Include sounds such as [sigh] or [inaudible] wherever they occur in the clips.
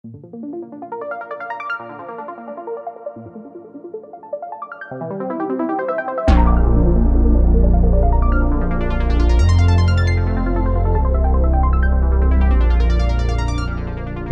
¿Qué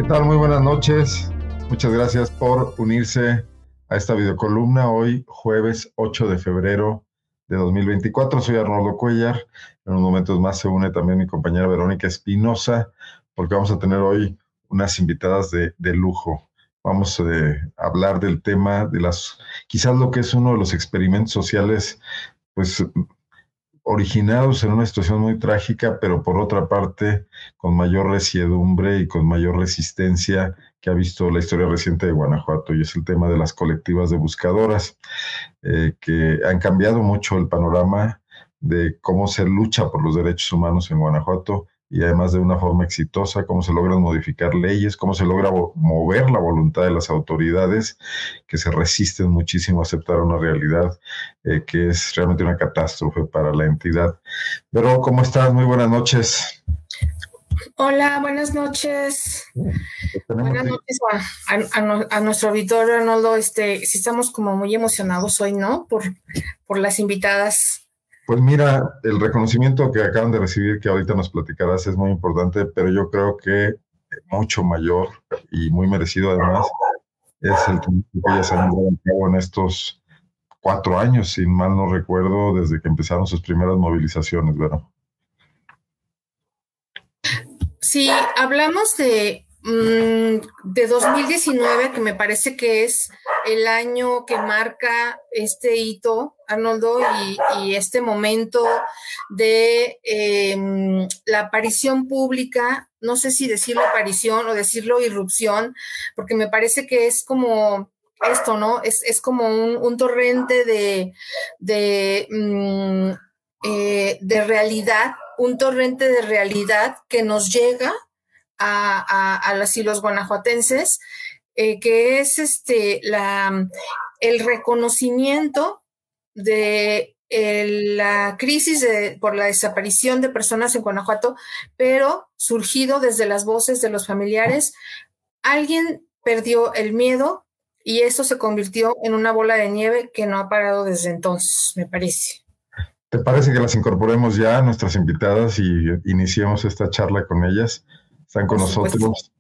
tal? Muy buenas noches. Muchas gracias por unirse a esta videocolumna hoy, jueves 8 de febrero de 2024. Soy Arnoldo Cuellar. En unos momentos más se une también mi compañera Verónica Espinosa, porque vamos a tener hoy unas invitadas de, lujo. Vamos eh, a hablar del tema de las, quizás lo que es uno de los experimentos sociales, pues originados en una situación muy trágica, pero por otra parte con mayor resiedumbre y con mayor resistencia que ha visto la historia reciente de Guanajuato, y es el tema de las colectivas de buscadoras, eh, que han cambiado mucho el panorama de cómo se lucha por los derechos humanos en Guanajuato y además de una forma exitosa, cómo se logran modificar leyes, cómo se logra mover la voluntad de las autoridades que se resisten muchísimo a aceptar una realidad eh, que es realmente una catástrofe para la entidad. Pero, ¿cómo estás? Muy buenas noches. Hola, buenas noches. Buenas noches a, nuestro auditorio, Arnoldo. Este, sí estamos como muy emocionados hoy, ¿no? Por, por las invitadas pues mira, el reconocimiento que acaban de recibir, que ahorita nos platicarás, es muy importante, pero yo creo que mucho mayor y muy merecido además es el que ellas han llevado a cabo en estos cuatro años, sin mal no recuerdo, desde que empezaron sus primeras movilizaciones, ¿verdad? Sí, hablamos de de 2019, que me parece que es el año que marca este hito, Arnoldo, y, este momento de em, la aparición pública, no sé si decirlo aparición o decirlo irrupción, porque me parece que es como esto, ¿no? Es, como un, torrente de, de, mm, eh, de realidad, un torrente de realidad que nos llega a, las y los guanajuatenses, eh, que es este, la, el reconocimiento de la crisis por la desaparición de personas en Guanajuato, pero surgido desde las voces de los familiares. Alguien perdió el miedo y esto se convirtió en una bola de nieve que no ha parado desde entonces, me parece. ¿Te parece que las incorporemos ya a nuestras invitadas y iniciemos esta charla con ellas? Están con nosotros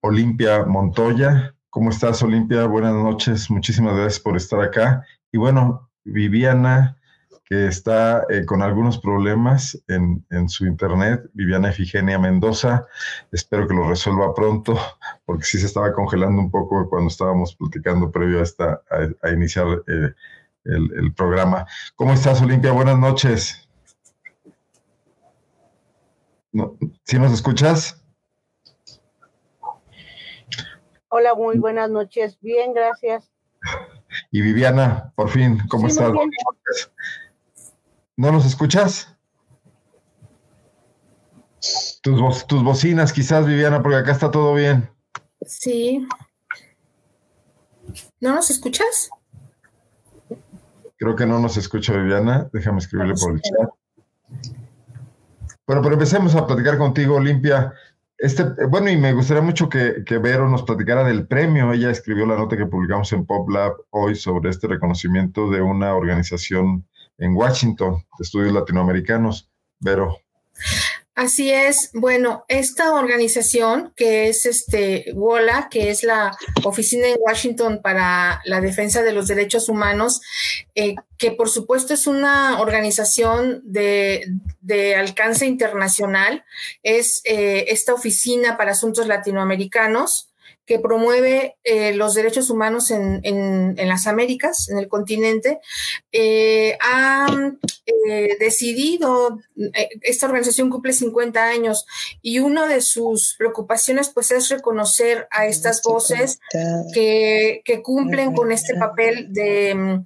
Olimpia Montoya. ¿Cómo estás, Olimpia? Buenas noches. Muchísimas gracias por estar acá. Y bueno, Viviana, que está eh, con algunos problemas en, su internet. Viviana Efigenia Mendoza. Espero que lo resuelva pronto, porque sí se estaba congelando un poco cuando estábamos platicando previo a, esta, a, iniciar eh, el, el programa. ¿Cómo estás, Olimpia? Buenas noches. No, ¿Sí nos escuchas? Hola, muy buenas noches. Bien, gracias. Y Viviana, por fin, ¿cómo estás? ¿No nos escuchas? Tus, tus bocinas quizás, Viviana, porque acá está todo bien. Sí. ¿No nos escuchas? Creo que no nos escucha Viviana. Déjame escribirle por el chat. Bueno, pero empecemos a platicar contigo, Olimpia. Este, bueno, y me gustaría mucho que, que, Vero nos platicara del premio. Ella escribió la nota que publicamos en PopLab hoy sobre este reconocimiento de una organización en Washington de estudios latinoamericanos. Vero. Así es. Bueno, esta organización que es este WOLA, que es la Oficina de Washington para la Defensa de los Derechos Humanos, eh, que por supuesto es una organización de, alcance internacional, es eh, esta Oficina para Asuntos Latinoamericanos que promueve eh, los derechos humanos en, en, las Américas, en el continente, eh, ha eh, decidido, esta organización cumple 50 años y una de sus preocupaciones pues es reconocer a estas voces que, que cumplen con este papel de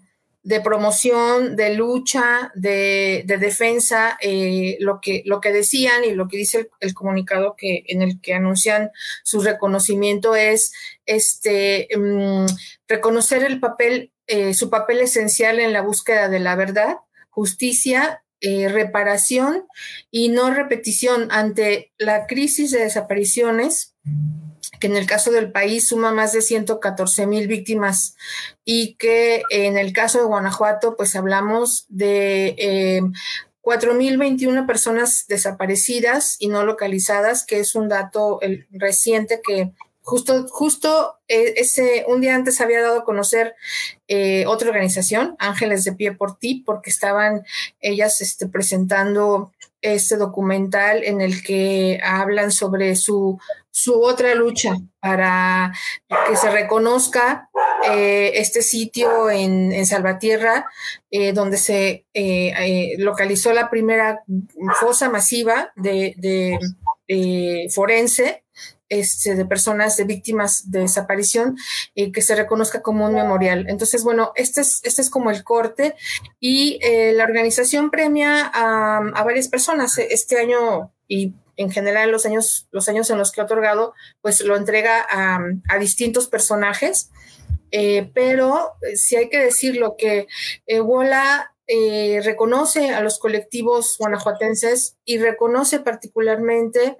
de promoción, de lucha, de, defensa, eh, lo, que, lo que decían y lo que dice el, comunicado que, en el que anuncian su reconocimiento es este, mm, reconocer el papel, eh, su papel esencial en la búsqueda de la verdad, justicia, eh, reparación y no repetición. Ante la crisis de desapariciones que en el caso del país suma más de 114 mil víctimas y que en el caso de Guanajuato, pues hablamos de eh, 4.021 personas desaparecidas y no localizadas, que es un dato reciente que justo, justo eh, ese, un día antes había dado a conocer eh, otra organización, Ángeles de Pie por Ti, porque estaban ellas este, presentando este documental en el que hablan sobre su, su otra lucha para que se reconozca eh, este sitio en, en Salvatierra, eh, donde se eh, eh localizó la primera fosa masiva de, de eh, forense este, de personas, de víctimas de desaparición, y que se reconozca como un memorial. Entonces, bueno, este es, este es como el corte y eh, la organización premia a, a, varias personas. Este año y en general los años, los años en los que ha otorgado, pues lo entrega a, a distintos personajes. Eh, pero si hay que decirlo que eh, Wola eh, reconoce a los colectivos guanajuatenses y reconoce particularmente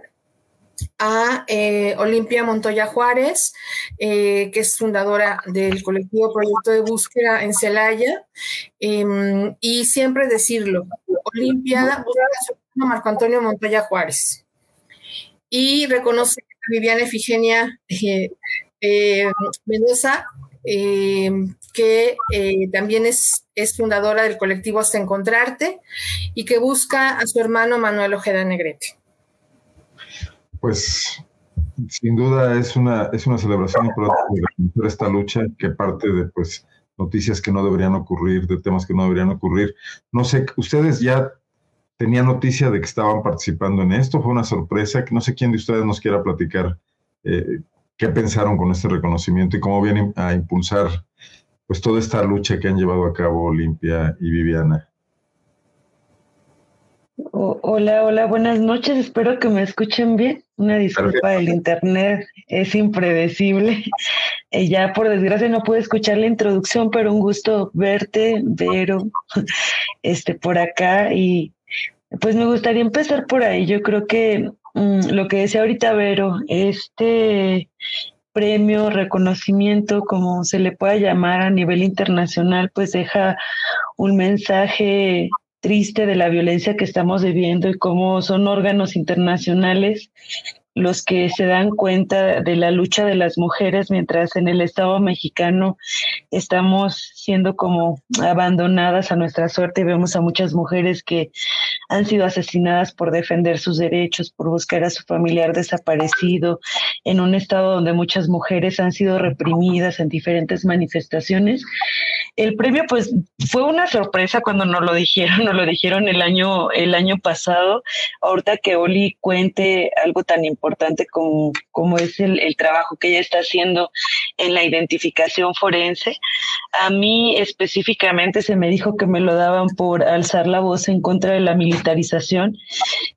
a eh, Olimpia Montoya Juárez, eh, que es fundadora del colectivo Proyecto de Búsqueda en Celaya, eh, y siempre decirlo, Olimpia Marco Antonio Montoya Juárez. Y reconoce a Viviana Efigenia eh, eh, Mendoza, que también es, es fundadora del colectivo Hasta Encontrarte y que busca a su hermano Manuel Ojeda Negrete pues sin duda es una, es una celebración de esta lucha que parte de pues noticias que no deberían ocurrir, de temas que no deberían ocurrir. No sé, ustedes ya tenían noticia de que estaban participando en esto, fue una sorpresa, que no sé quién de ustedes nos quiera platicar eh, qué pensaron con este reconocimiento y cómo vienen a impulsar pues toda esta lucha que han llevado a cabo Olimpia y Viviana. Hola, hola, buenas noches. Espero que me escuchen bien. Una disculpa, el internet es impredecible. Eh, ya por desgracia no pude escuchar la introducción, pero un gusto verte, Vero, [laughs] este, por acá. Y pues me gustaría empezar por ahí. Yo creo que mmm, lo que decía ahorita Vero, este premio, reconocimiento, como se le pueda llamar a nivel internacional, pues deja un mensaje triste de la violencia que estamos viviendo y cómo son órganos internacionales los que se dan cuenta de la lucha de las mujeres, mientras en el Estado mexicano estamos siendo como abandonadas a nuestra suerte vemos a muchas mujeres que han sido asesinadas por defender sus derechos, por buscar a su familiar desaparecido, en un estado donde muchas mujeres han sido reprimidas en diferentes manifestaciones. El premio, pues, fue una sorpresa cuando nos lo dijeron, nos lo dijeron el año, el año pasado. Ahorita que Oli cuente algo tan importante como, como es el, el trabajo que ella está haciendo en la identificación forense, a mí específicamente se me dijo que me lo daban por alzar la voz en contra de la militarización,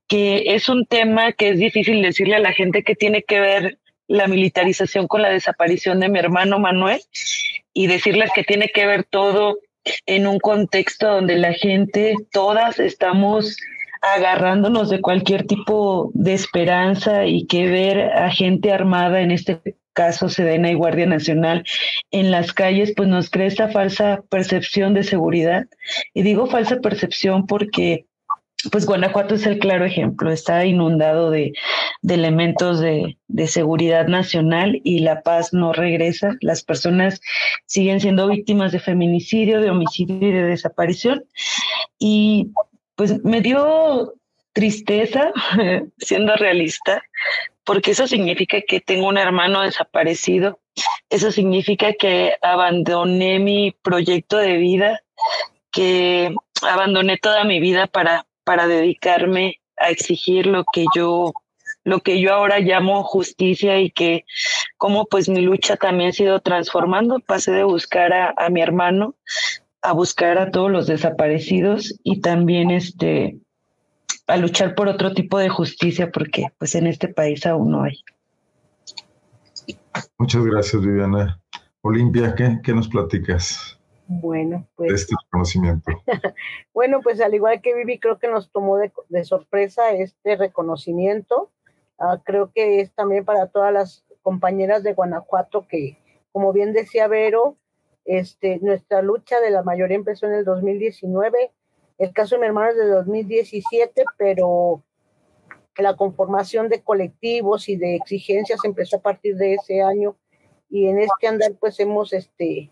que es un tema que es difícil decirle a la gente que tiene que ver la militarización con la desaparición de mi hermano Manuel y decirles que tiene que ver todo en un contexto donde la gente, todas estamos agarrándonos de cualquier tipo de esperanza y que ver a gente armada, en este caso Sedena y Guardia Nacional, en las calles, pues nos crea esta falsa percepción de seguridad. Y digo falsa percepción porque pues Guanajuato es el claro ejemplo, está inundado de, de elementos de, de, seguridad nacional y la paz no regresa. Las personas siguen siendo víctimas de feminicidio, de homicidio y de desaparición. Y pues me dio tristeza, [laughs] siendo realista, porque eso significa que tengo un hermano desaparecido, eso significa que abandoné mi proyecto de vida, que abandoné toda mi vida para para dedicarme a exigir lo que yo lo que yo ahora llamo justicia y que como pues mi lucha también ha sido transformando, pasé de buscar a, a mi hermano a buscar a todos los desaparecidos y también este a luchar por otro tipo de justicia porque pues en este país aún no hay. Muchas gracias Viviana. Olimpia, ¿qué, qué nos platicas? Bueno, pues. Este conocimiento. [laughs] bueno, pues al igual que Vivi, creo que nos tomó de, de sorpresa este reconocimiento. Uh, creo que es también para todas las compañeras de Guanajuato que, como bien decía Vero, este, nuestra lucha de la mayoría empezó en el 2019, el caso de mi hermano es de 2017, pero la conformación de colectivos y de exigencias empezó a partir de ese año y en este andar pues hemos este,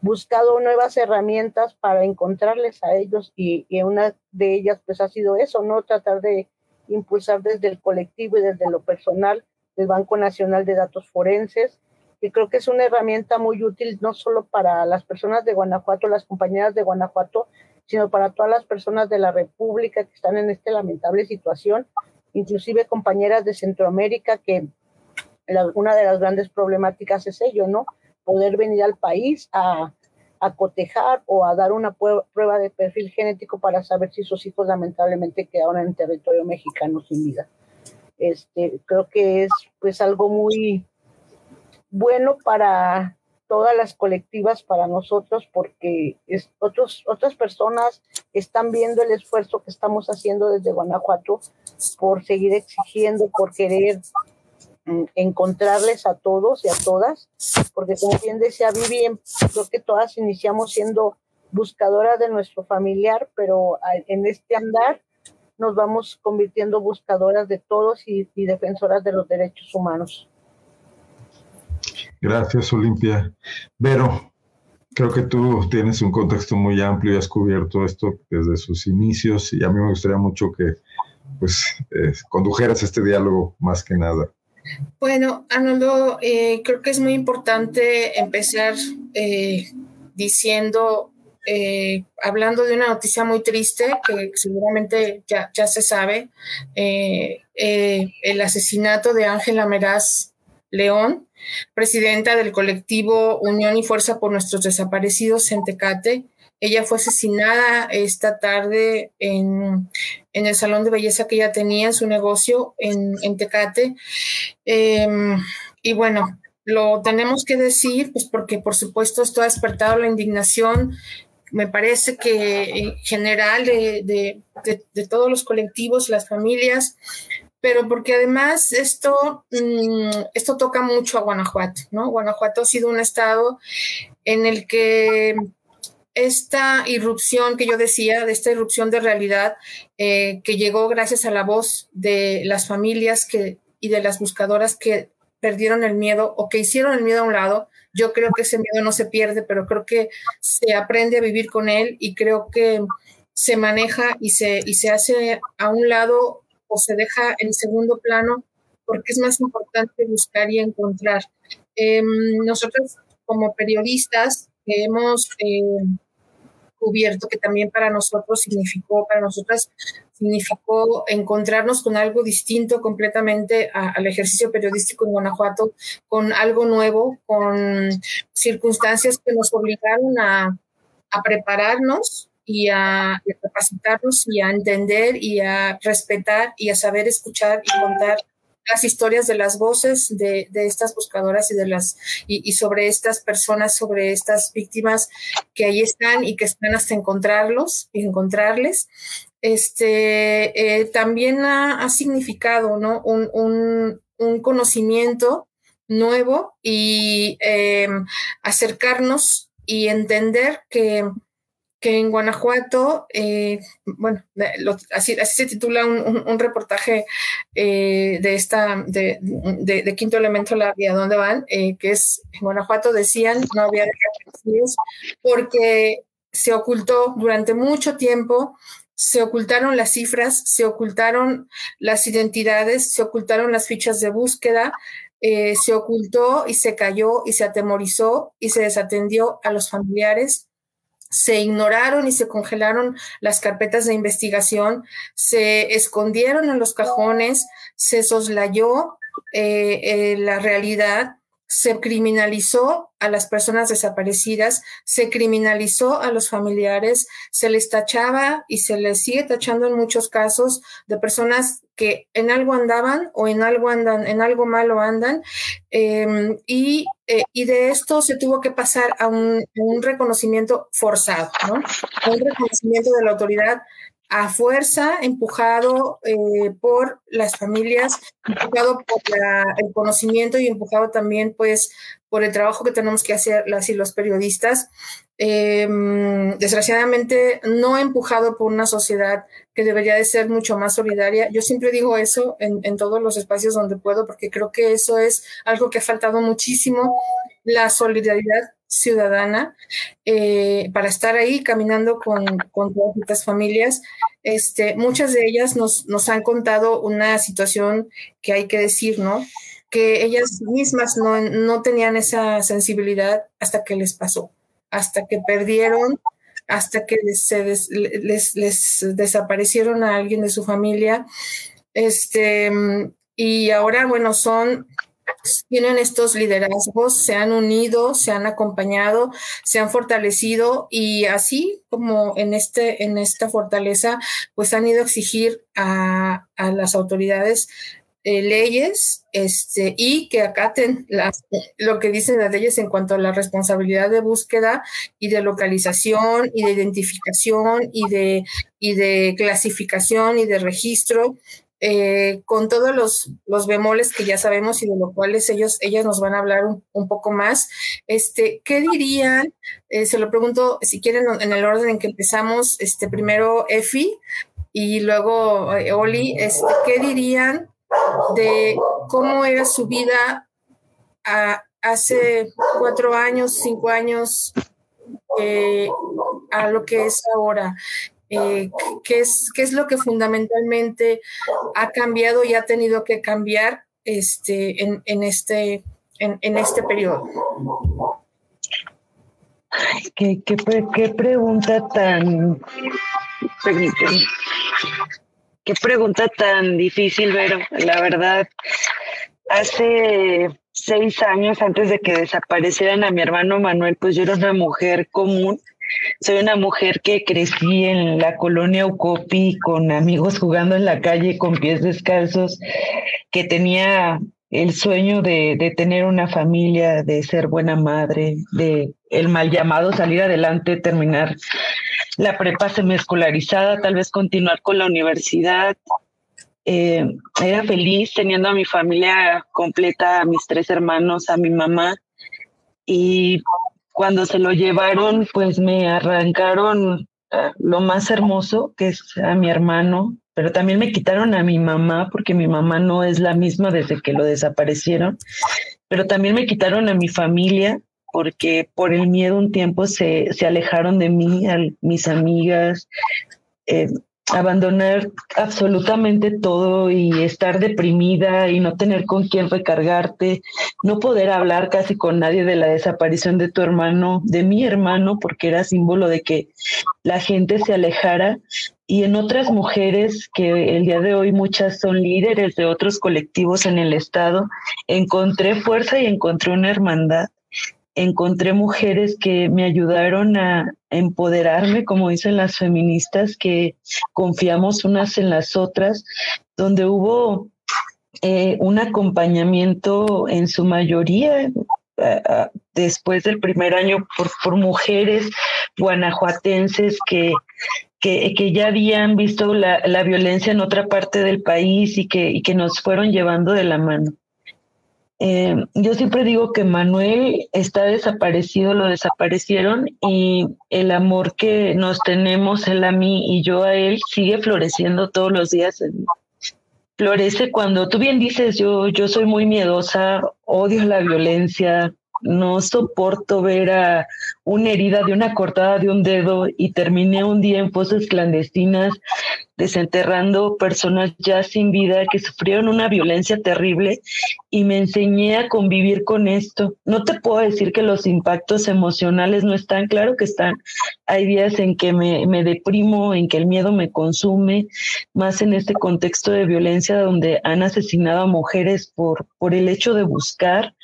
buscado nuevas herramientas para encontrarles a ellos y, y, una de ellas pues ha sido eso, ¿no? Tratar de impulsar desde el colectivo y desde lo personal el Banco Nacional de Datos Forenses, y creo que es una herramienta muy útil no solo para las personas de Guanajuato, las compañeras de Guanajuato, sino para todas las personas de la República que están en esta lamentable situación, inclusive compañeras de Centroamérica que una de las grandes problemáticas es ello, ¿no? Poder venir al país a, a cotejar o a dar una prueba de perfil genético para saber si sus hijos lamentablemente quedaron en territorio mexicano sin vida. Este, creo que es pues algo muy bueno para todas las colectivas, para nosotros, porque es, otros, otras personas están viendo el esfuerzo que estamos haciendo desde Guanajuato por seguir exigiendo, por querer mm, encontrarles a todos y a todas, porque como bien decía Vivi, creo que todas iniciamos siendo buscadoras de nuestro familiar, pero en este andar nos vamos convirtiendo buscadoras de todos y, defensoras de los derechos humanos. Gracias, Olimpia. Vero, creo que tú tienes un contexto muy amplio y has cubierto esto desde sus inicios y a mí me gustaría mucho que pues eh, condujeras este diálogo más que nada. Bueno, Arnoldo, eh, creo que es muy importante empezar eh, diciendo eh, hablando de una noticia muy triste que seguramente ya, ya se sabe, eh, el asesinato de Ángela Meraz León, presidenta del colectivo Unión y Fuerza por Nuestros Desaparecidos en Tecate. Ella fue asesinada esta tarde en, en el salón de belleza que ella tenía en su negocio en, en Tecate. Em, y bueno, lo tenemos que decir, pues porque por supuesto esto ha despertado la indignación me parece que en general de, todos los colectivos, las familias, pero porque además esto, mm, esto toca mucho a Guanajuato, ¿no? Guanajuato ha sido un estado en el que esta irrupción que yo decía, de esta irrupción de realidad eh, que llegó gracias a la voz de las familias que, y de las buscadoras que perdieron el miedo o que hicieron el miedo a un lado, yo creo que ese miedo no se pierde, pero creo que se aprende a vivir con él y creo que se maneja y se, y se hace a un lado o se deja en segundo plano porque es más importante buscar y encontrar. Em, nosotros como periodistas hemos eh, cubierto que también para nosotros significó, para nosotras significó encontrarnos con algo distinto completamente al ejercicio periodístico en Guanajuato, con algo nuevo, con circunstancias que nos obligaron a, a prepararnos y a, capacitarnos y a entender y a respetar y a saber escuchar y contar las historias de las voces de, de estas buscadoras y de las y, y, sobre estas personas, sobre estas víctimas que ahí están y que están hasta encontrarlos y encontrarles este, eh, también ha, significado ¿no? un, un, conocimiento nuevo y em, acercarnos y entender que, que en Guanajuato, eh, bueno, así, así, se titula un, reportaje eh, de esta, de, de, Quinto Elemento, la vía dónde van, que es en Guanajuato decían no había porque se ocultó durante mucho tiempo se ocultaron las cifras, se ocultaron las identidades, se ocultaron las fichas de búsqueda, eh, se ocultó y se cayó y se atemorizó y se desatendió a los familiares, se ignoraron y se congelaron las carpetas de investigación, se escondieron en los cajones, se soslayó eh, eh, la realidad se criminalizó a las personas desaparecidas, se criminalizó a los familiares, se les tachaba y se les sigue tachando en muchos casos de personas que en algo andaban o en algo andan, en algo malo andan, em, y, eh, y, de esto se tuvo que pasar a un, reconocimiento forzado, ¿no? Un reconocimiento de la autoridad a fuerza, empujado eh, por las familias, empujado por el conocimiento y empujado también pues por el trabajo que tenemos que hacer las y los periodistas. Em, desgraciadamente no empujado por una sociedad que debería de ser mucho más solidaria. Yo siempre digo eso en, en todos los espacios donde puedo porque creo que eso es algo que ha faltado muchísimo, la solidaridad ciudadana eh, para estar ahí caminando con, con, todas estas familias. Este, muchas de ellas nos, nos han contado una situación que hay que decir, ¿no? Que ellas mismas no, no tenían esa sensibilidad hasta que les pasó, hasta que perdieron, hasta que les, les, les desaparecieron a alguien de su familia. Este, y ahora, bueno, son tienen estos liderazgos, se han unido, se han acompañado, se han fortalecido y así como en, este, en esta fortaleza, pues han ido a exigir a, a las autoridades eh, leyes este, y que acaten las, lo que dicen las leyes en cuanto a la responsabilidad de búsqueda y de localización y de identificación y de, y de clasificación y de registro eh, con todos los, los, bemoles que ya sabemos y de los cuales ellos, ellas nos van a hablar un, poco más. Este, ¿Qué dirían? Eh, se lo pregunto, si quieren, en el orden en que empezamos, este, primero Efi y luego eh, Oli, este, ¿qué dirían de cómo era su vida hace cuatro años, cinco años, a lo que es ahora? Eh, qué, es, qué es lo que fundamentalmente ha cambiado y ha tenido que cambiar este, en, en este, en, en, este periodo. ¿Qué, qué, qué pregunta tan... Qué pregunta tan difícil, Vero. La verdad, hace seis años antes de que desaparecieran a mi hermano Manuel, pues yo era una mujer común soy una mujer que crecí en la colonia Ucopi con amigos jugando en la calle con pies descalzos, que tenía el sueño de, de, tener una familia, de ser buena madre, de el mal llamado salir adelante, terminar la prepa semiescolarizada, tal vez continuar con la universidad. Eh, era feliz teniendo a mi familia completa, a mis tres hermanos, a mi mamá. Y cuando se lo llevaron, pues me arrancaron eh, lo más hermoso, que es a mi hermano, pero también me quitaron a mi mamá, porque mi mamá no es la misma desde que lo desaparecieron, pero también me quitaron a mi familia, porque por el miedo un tiempo se, se alejaron de mí, mis amigas, eh, abandonar absolutamente todo y estar deprimida y no tener con quién recargarte, no poder hablar casi con nadie de la desaparición de tu hermano, de mi hermano, porque era símbolo de que la gente se alejara. Y en otras mujeres que el día de hoy muchas son líderes de otros colectivos en el estado, encontré fuerza y encontré una hermandad encontré mujeres que me ayudaron a empoderarme, como dicen las feministas, que confiamos unas en las otras, donde hubo eh, un acompañamiento en su mayoría después del primer año por, mujeres guanajuatenses que, que, ya habían visto la, la, violencia en otra parte del país y que, y que nos fueron llevando de la mano. Eh, yo siempre digo que Manuel está desaparecido, lo desaparecieron y el amor que nos tenemos, él a mí y yo a él, sigue floreciendo todos los días. Florece cuando tú bien dices, yo, yo soy muy miedosa, odio la violencia, no soporto ver a una herida de una cortada de un dedo y terminé un día en fosas clandestinas desenterrando personas ya sin vida que sufrieron una violencia terrible y me enseñé a convivir con esto. No te puedo decir que los impactos emocionales no están, claro que están. Hay días en que me, me deprimo, en que el miedo me consume, más en este contexto de violencia donde han asesinado a mujeres por, por el hecho de buscar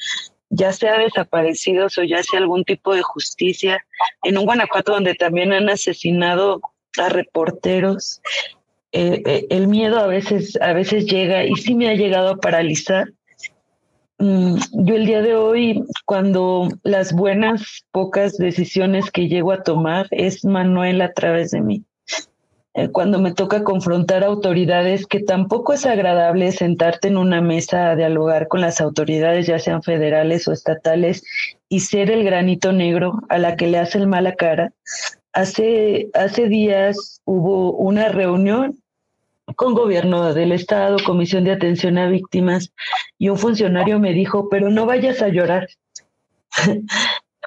ya sea desaparecidos o ya sea algún tipo de justicia. En un Guanajuato donde también han asesinado a reporteros, eh, eh, el miedo a veces, a veces llega y sí me ha llegado a paralizar. Mm, yo el día de hoy, cuando las buenas, pocas decisiones que llego a tomar es Manuel a través de mí. Eh, cuando me toca confrontar autoridades, que tampoco es agradable sentarte en una mesa a dialogar con las autoridades, ya sean federales o estatales, y ser el granito negro a la que le hace el mala cara. Hace, hace días hubo una reunión con gobierno del estado, comisión de atención a víctimas, y un funcionario me dijo, pero no vayas a llorar.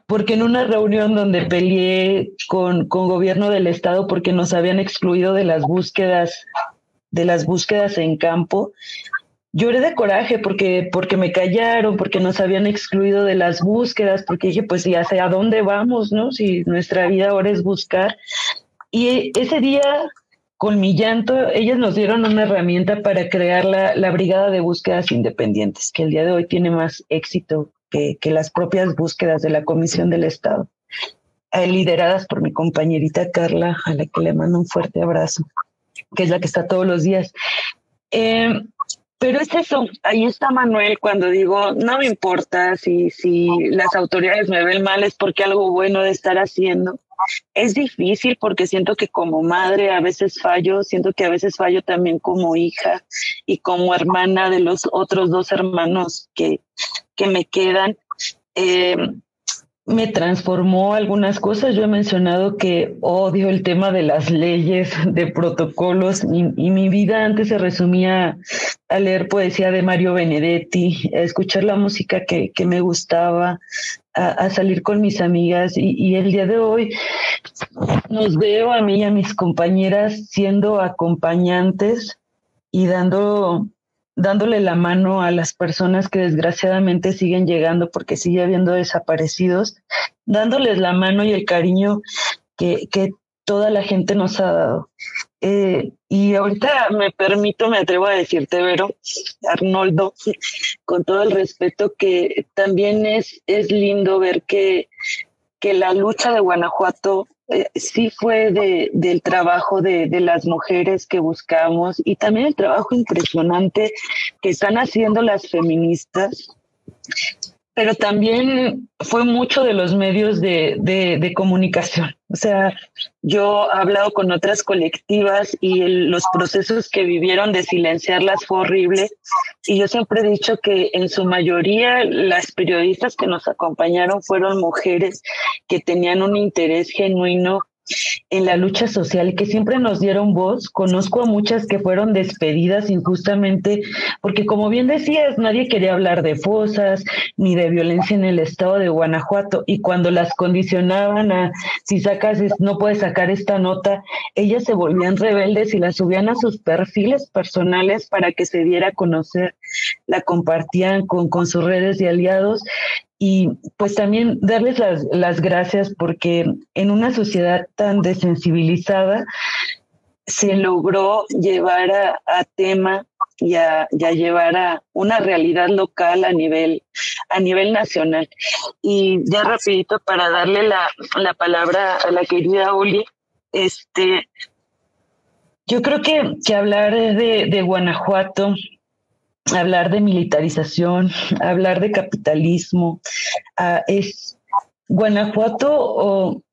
Porque en una reunión donde peleé con, con gobierno del estado porque nos habían excluido de las búsquedas, de las búsquedas en campo, lloré de coraje porque, porque me callaron, porque nos habían excluido de las búsquedas, porque dije, pues ya sé a dónde vamos, ¿no? Si nuestra vida ahora es buscar. Y ese día, con mi llanto, ellas nos dieron una herramienta para crear la, la Brigada de Búsquedas Independientes, que el día de hoy tiene más éxito que, las propias búsquedas de la Comisión del Estado, eh, lideradas por mi compañerita Carla, a la que le mando un fuerte abrazo, que es la que está todos los días. Eh, pero es eso, ahí está Manuel cuando digo, no me importa si, si las autoridades me ven mal, es porque algo bueno de estar haciendo. Es difícil porque siento que como madre a veces fallo, siento que a veces fallo también como hija y como hermana de los otros dos hermanos que, que me quedan. Eh, me transformó algunas cosas. Yo he mencionado que odio el tema de las leyes, de protocolos, y, mi vida antes se resumía a leer poesía de Mario Benedetti, a escuchar la música que, que me gustaba, a, salir con mis amigas. Y, y el día de hoy nos veo a mí y a mis compañeras siendo acompañantes y dando dándole la mano a las personas que desgraciadamente siguen llegando porque sigue habiendo desaparecidos, dándoles la mano y el cariño que, que toda la gente nos ha dado. Eh, y ahorita me permito, me atrevo a decirte, Vero, Arnoldo, con todo el respeto, que también es, es lindo ver que, que la lucha de Guanajuato eh, sí fue de, del trabajo de, de, las mujeres que buscamos y también el trabajo impresionante que están haciendo las feministas pero también fue mucho de los medios de, de, comunicación. O sea, yo he hablado con otras colectivas y los procesos que vivieron de silenciarlas fue horrible. Y yo siempre he dicho que en su mayoría las periodistas que nos acompañaron fueron mujeres que tenían un interés genuino en la lucha social que siempre nos dieron voz. Conozco a muchas que fueron despedidas injustamente porque, como bien decías, nadie quería hablar de fosas ni de violencia en el estado de Guanajuato y cuando las condicionaban a si sacas, no puedes sacar esta nota, ellas se volvían rebeldes y la subían a sus perfiles personales para que se diera a conocer, la compartían con, con sus redes de aliados y pues también darles las, gracias porque en una sociedad tan desensibilizada se logró llevar a, tema y a, llevar a una realidad local a nivel, a nivel nacional. Y ya rapidito para darle la, la palabra a la querida Uli, este, yo creo que, que hablar de, de Guanajuato hablar de militarización, [laughs] hablar de capitalismo. Ah, es Guanajuato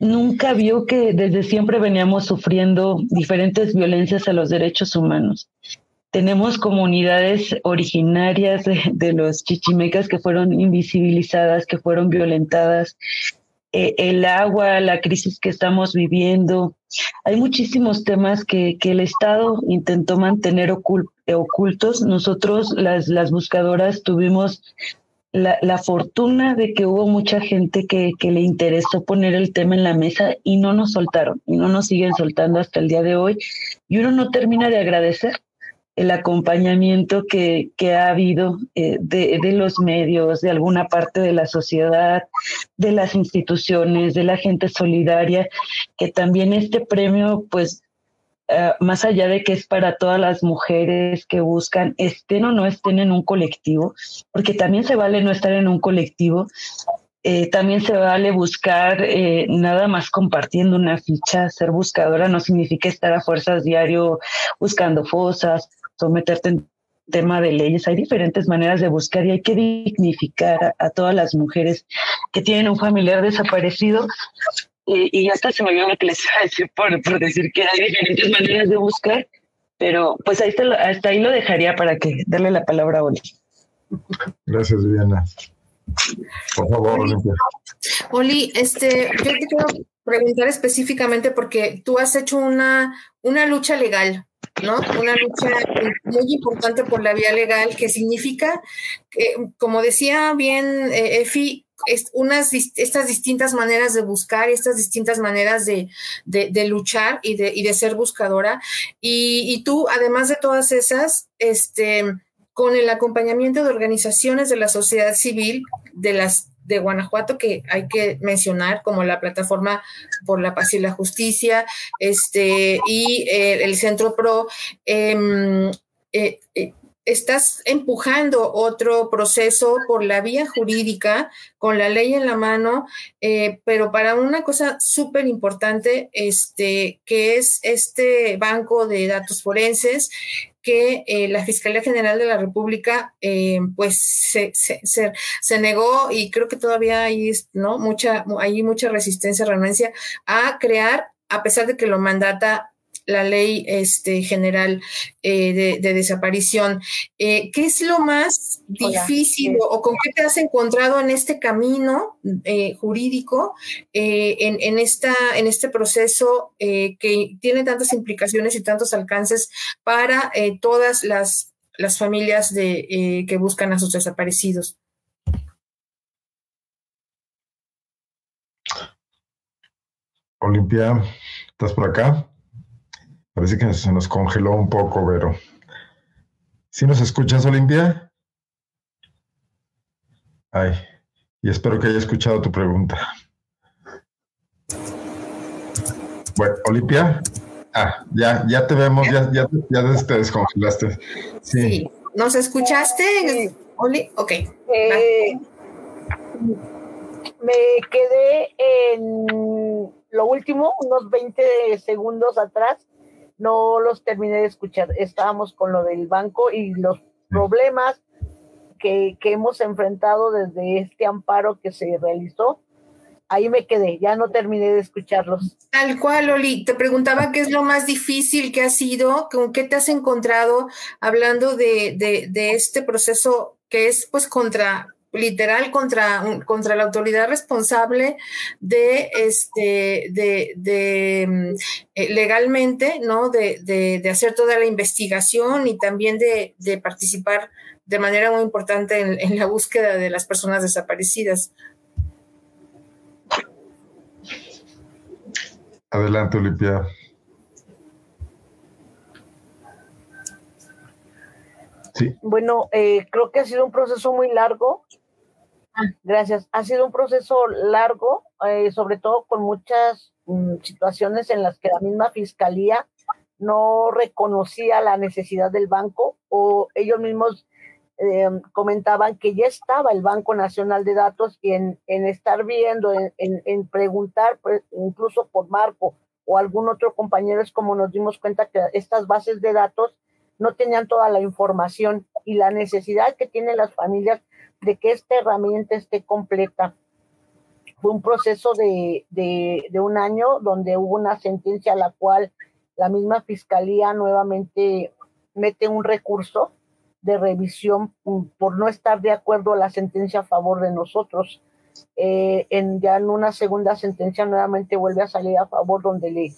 nunca vio que desde siempre veníamos sufriendo diferentes violencias a los derechos humanos. Tenemos comunidades originarias de, los chichimecas que fueron invisibilizadas, que fueron violentadas, eh, el agua, la crisis que estamos viviendo. Hay muchísimos temas que, que el Estado intentó mantener ocultos. Nosotros, las, las buscadoras, tuvimos la, la, fortuna de que hubo mucha gente que, que, le interesó poner el tema en la mesa y no nos soltaron y no nos siguen soltando hasta el día de hoy. Y uno no termina de agradecer el acompañamiento que, que ha habido eh, de, de, los medios, de alguna parte de la sociedad, de las instituciones, de la gente solidaria, que también este premio, pues, uh, más allá de que es para todas las mujeres que buscan, estén o no estén en un colectivo, porque también se vale no estar en un colectivo, eh, también se vale buscar eh, nada más compartiendo una ficha. Ser buscadora no significa estar a fuerzas diario buscando fosas someterte en tema de leyes. Hay diferentes maneras de buscar y hay que dignificar a, todas las mujeres que tienen un familiar desaparecido y, hasta se me olvidó lo que les iba por, decir que hay diferentes maneras de buscar, pero pues ahí hasta ahí lo dejaría para que darle la palabra a Oli. Gracias, Viviana. Por favor. Oli, este, yo te quiero preguntar específicamente porque tú has hecho una, una lucha legal, ¿no? Una lucha muy importante por la vía legal, que significa, que, como decía bien eh, Efi, es unas, estas distintas maneras de buscar, estas distintas maneras de, de, luchar y de, y de, ser buscadora. Y, y, tú, además de todas esas, este, con el acompañamiento de organizaciones de la sociedad civil, de las de Guanajuato que hay que mencionar como la plataforma por la paz y la justicia este y eh, el centro pro em, eh, eh, estás empujando otro proceso por la vía jurídica, con la ley en la mano, pero para una cosa súper importante, este, que es este banco de datos forenses, que eh, la Fiscalía General de la República eh, pues se, se, se, negó y creo que todavía hay ¿no? mucha, hay mucha resistencia, renuencia a crear, a pesar de que lo mandata la ley este, general eh, de, desaparición. Eh, ¿Qué es lo más difícil o, con qué te has encontrado en este camino eh, jurídico, en, esta, en este proceso que tiene tantas implicaciones y tantos alcances para todas las, las familias de, que buscan a sus desaparecidos? Olimpia, ¿estás por acá? Parece que se nos congeló un poco, Vero. ¿Sí nos escuchas, Olimpia? Ay, y espero que haya escuchado tu pregunta. Bueno, Olimpia. Ah, ya, ya te vemos, ya, ya, ya te descongelaste. Sí. ¿Nos escuchaste, Oli? Ok. Eh, me quedé en lo último, unos 20 segundos atrás, no los terminé de escuchar. Estábamos con lo del banco y los problemas que, hemos enfrentado desde este amparo que se realizó. Ahí me quedé, ya no terminé de escucharlos. Tal cual, Oli. Te preguntaba qué es lo más difícil que ha sido, con qué te has encontrado hablando de, de, de este proceso que es pues contra literal contra, contra la autoridad responsable de este de, de mm, eh, legalmente no de, de, hacer toda la investigación y también de, participar de manera muy importante en, la búsqueda de las personas desaparecidas. Adelante, Olimpia. Sí. Bueno, eh, creo que ha sido un proceso muy largo Gracias. Ha sido un proceso largo, eh, sobre todo con muchas mm, situaciones en las que la misma fiscalía no reconocía la necesidad del banco o ellos mismos eh, comentaban que ya estaba el Banco Nacional de Datos y en, estar viendo, en, en, preguntar, pues, incluso por Marco o algún otro compañero, es como nos dimos cuenta que estas bases de datos no tenían toda la información y la necesidad que tienen las familias de que esta herramienta esté completa. Fue un proceso de, de, un año donde hubo una sentencia a la cual la misma fiscalía nuevamente mete un recurso de revisión por no estar de acuerdo a la sentencia a favor de nosotros. Eh, en, ya en una segunda sentencia nuevamente vuelve a salir a favor donde le,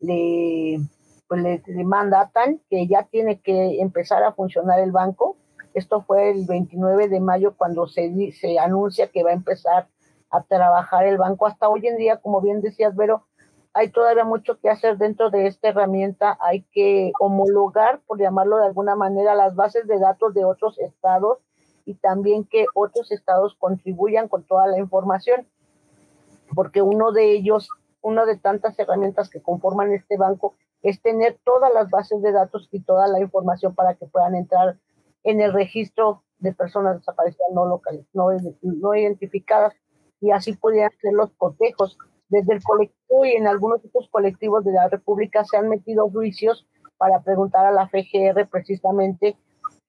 le, pues le, le mandatan que ya tiene que empezar a funcionar el banco esto fue el 29 de mayo cuando se, se anuncia que va a empezar a trabajar el banco. Hasta hoy en día, como bien decías, Vero, hay todavía mucho que hacer dentro de esta herramienta. Hay que homologar, por llamarlo de alguna manera, las bases de datos de otros estados y también que otros estados contribuyan con toda la información, porque uno de ellos, una de tantas herramientas que conforman este banco, es tener todas las bases de datos y toda la información para que puedan entrar en el registro de personas desaparecidas no locales, no, no identificadas, y así podían ser los cotejos. Desde el colectivo y en algunos otros colectivos de la República se han metido juicios para preguntar a la FGR precisamente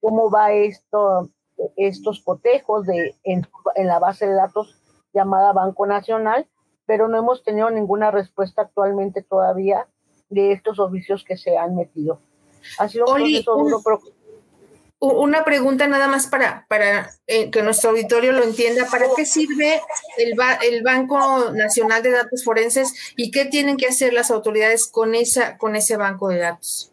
cómo va esto, estos cotejos de, en, en la base de datos llamada Banco Nacional pero no hemos tenido ninguna respuesta actualmente todavía de estos oficios que se han metido. Ha sido un proceso duro, una pregunta nada más para, para eh, que nuestro auditorio lo entienda. ¿Para qué sirve el, el Banco Nacional de Datos Forenses y qué tienen que hacer las autoridades con, esa, con ese banco de datos?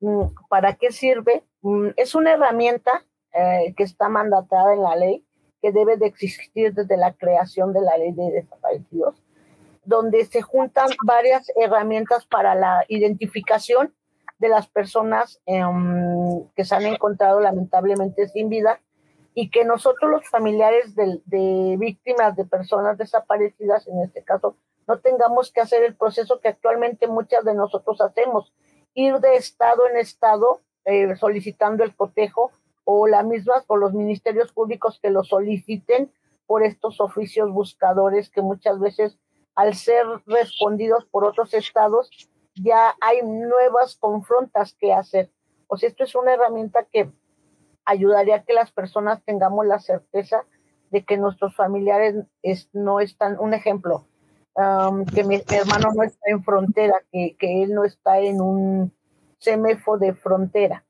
Mm, ¿Para qué sirve? Mm, es una herramienta eh, que está mandatada en la ley, que debe de existir desde la creación de la ley de desaparecidos, donde se juntan varias herramientas para la identificación de las personas em, que se han encontrado lamentablemente sin vida y que nosotros los familiares de, víctimas de personas desaparecidas, en este caso, no tengamos que hacer el proceso que actualmente muchas de nosotros hacemos, ir de estado en estado eh, solicitando el cotejo o la misma o los ministerios públicos que lo soliciten por estos oficios buscadores que muchas veces al ser respondidos por otros estados ya hay nuevas confrontas que hacer. O sea, esto es una herramienta que ayudaría a que las personas tengamos la certeza de que nuestros familiares no están, un ejemplo, um, que mi, hermano no está en frontera, que, él no está en un semefo de frontera.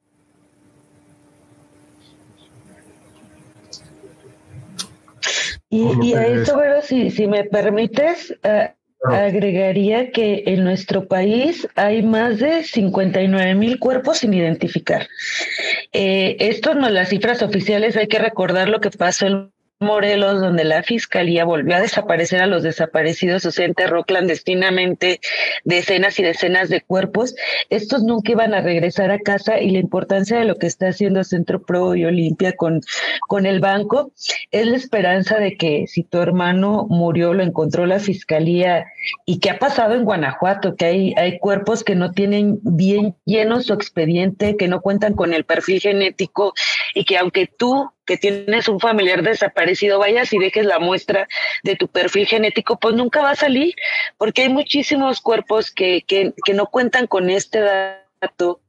Y, a eso, pero si, si me permites, uh, Agregaría que en nuestro país hay más de 59 mil cuerpos sin identificar. Eh, esto no las cifras oficiales, hay que recordar lo que pasó el Morelos, donde la fiscalía volvió a desaparecer a los desaparecidos, o sea, enterró clandestinamente decenas y decenas de cuerpos. Estos nunca iban a regresar a casa y la importancia de lo que está haciendo Centro Pro y Olimpia con, con el banco es la esperanza de que si tu hermano murió, lo encontró la fiscalía y que ha pasado en Guanajuato, que hay, hay cuerpos que no tienen bien lleno su expediente, que no cuentan con el perfil genético y que aunque tú que tienes un familiar desaparecido, vayas y dejes la muestra de tu perfil genético, pues nunca va a salir, porque hay muchísimos cuerpos que, que, que no cuentan con este dato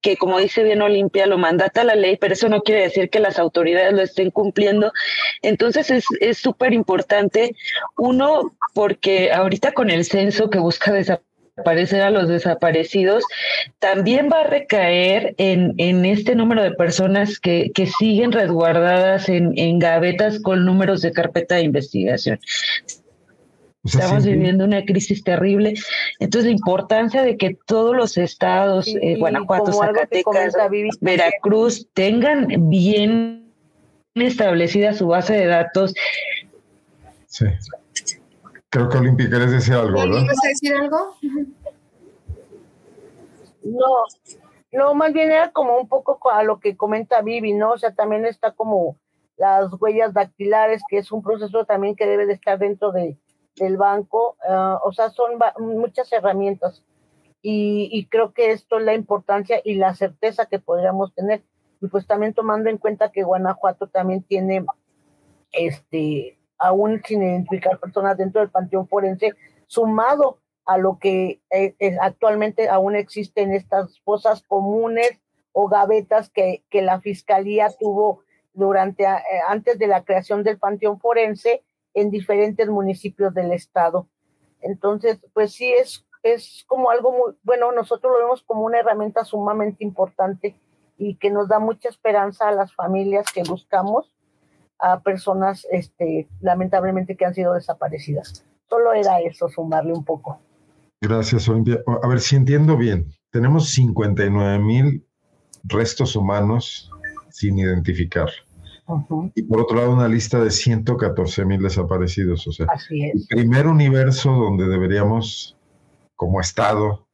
que como dice bien Olimpia, lo mandata la ley, pero eso no quiere decir que las autoridades lo estén cumpliendo. Entonces es súper importante, uno, porque ahorita con el censo que busca desaparecer, aparecer a los desaparecidos, también va a recaer en, en este número de personas que, que siguen resguardadas en, en, gavetas con números de carpeta de investigación. Estamos viviendo una crisis terrible. Entonces, la importancia de que todos los estados, eh, Guanajuato, Zacatecas, Veracruz, tengan bien establecida su base de datos. Sí. Creo que Olimpia, ¿quieres decir algo, verdad? ¿Quieres decir algo? [laughs] No, no, más bien era como un poco a lo que comenta Vivi, ¿no? O sea, también está como las huellas dactilares, que es un proceso también que debe de estar dentro de, del banco. Ah, o sea, son muchas herramientas. Y, y, creo que esto es la importancia y la certeza que podríamos tener. Y pues también tomando en cuenta que Guanajuato también tiene este aún sin identificar personas dentro del panteón forense, sumado a lo que eh, actualmente aún existen estas fosas comunes o gavetas que, que la fiscalía tuvo durante eh, antes de la creación del panteón forense en diferentes municipios del estado. Entonces, pues sí es es como algo muy bueno, nosotros lo vemos como una herramienta sumamente importante y que nos da mucha esperanza a las familias que buscamos a personas, este, lamentablemente, que han sido desaparecidas. Solo era eso, sumarle un poco. Gracias, Olimpia. A ver si entiendo bien. Tenemos 59 mil restos humanos sin identificar. Y por otro lado, una lista de 114 mil desaparecidos. O sea, el primer universo donde deberíamos, como Estado,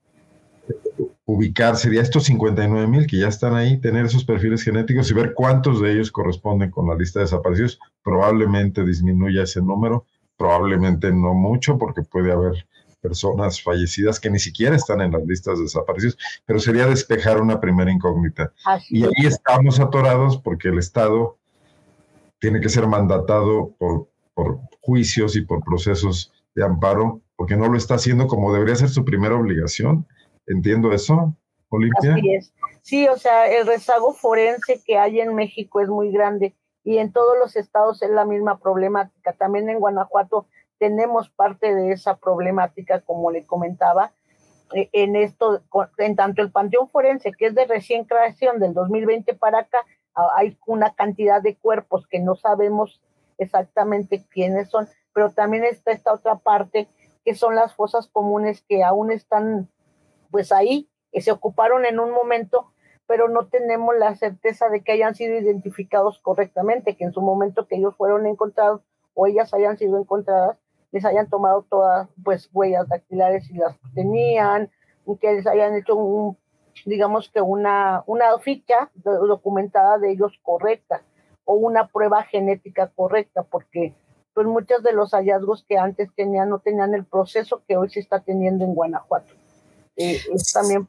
ubicar sería estos 59 mil que ya están ahí, tener esos perfiles genéticos y ver cuántos de ellos corresponden con la lista de desaparecidos. Probablemente disminuya ese número, probablemente no mucho, porque puede haber personas fallecidas que ni siquiera están en las listas de desaparecidos, pero sería despejar una primera incógnita. y ahí estamos atorados porque el Estado tiene que ser mandatado por, por juicios y por procesos de amparo, porque no lo está haciendo como debería ser su primera obligación ¿Entiendo eso, Olimpia? Así es. Sí, o sea, el rezago forense que hay en México es muy grande y en todos los estados es la misma problemática. También en Guanajuato tenemos parte de esa problemática, como le comentaba, eh, en esto, en tanto el Panteón Forense, que es de recién creación del 2020 para acá, hay una cantidad de cuerpos que no sabemos exactamente quiénes son, pero también está esta otra parte que son las fosas comunes que aún están pues ahí, que se ocuparon en un momento, pero no tenemos la certeza de que hayan sido identificados correctamente, que en su momento que ellos fueron encontrados o ellas hayan sido encontradas, les hayan tomado todas pues huellas dactilares y las tenían, que les hayan hecho un, digamos que una, una ficha documentada de ellos correcta o una prueba genética correcta, porque pues muchos de los hallazgos que antes tenían no tenían el proceso que hoy se está teniendo en Guanajuato. Eh, también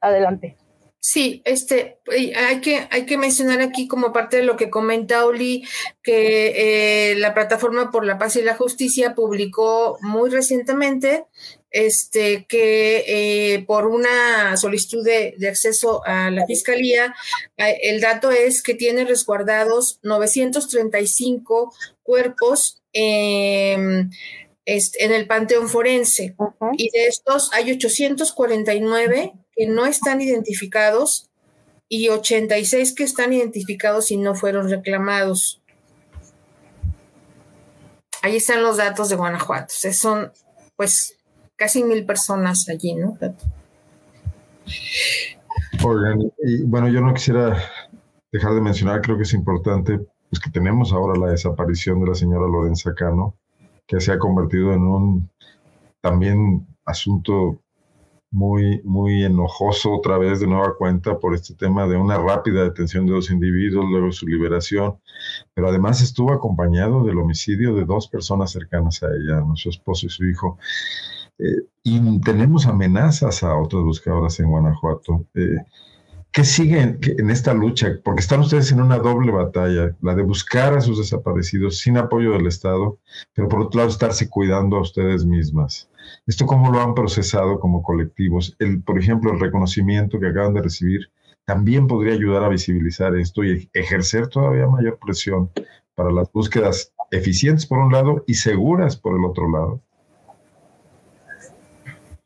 adelante. Sí, este, hay que, hay que mencionar aquí como parte de lo que comenta Oli, que eh, la Plataforma por la Paz y la Justicia publicó muy recientemente este, que eh, por una solicitud de, acceso a la Fiscalía, el dato es que tiene resguardados 935 cuerpos em, en el Panteón Forense y de estos hay 849 que no están identificados y 86 que están identificados y no fueron reclamados. Ahí están los datos de Guanajuato. son, pues, casi mil personas allí, ¿no? Oigan, y bueno, yo no quisiera dejar de mencionar, creo que es importante, pues que tenemos ahora la desaparición de la señora Lorenza Cano, que se ha convertido en un también asunto muy, muy enojoso otra vez de nueva cuenta por este tema de una rápida detención de dos individuos, luego su liberación, pero además estuvo acompañado del homicidio de dos personas cercanas a ella, su esposo y su hijo. Eh, y tenemos amenazas a otras buscadoras en Guanajuato. Eh, ¿Qué sigue en, esta lucha? Porque están ustedes en una doble batalla, la de buscar a sus desaparecidos sin apoyo del Estado, pero por otro lado estarse cuidando a ustedes mismas. ¿Esto cómo lo han procesado como colectivos? El, por ejemplo, el reconocimiento que acaban de recibir también podría ayudar a visibilizar esto y ejercer todavía mayor presión para las búsquedas eficientes por un lado y seguras por el otro lado.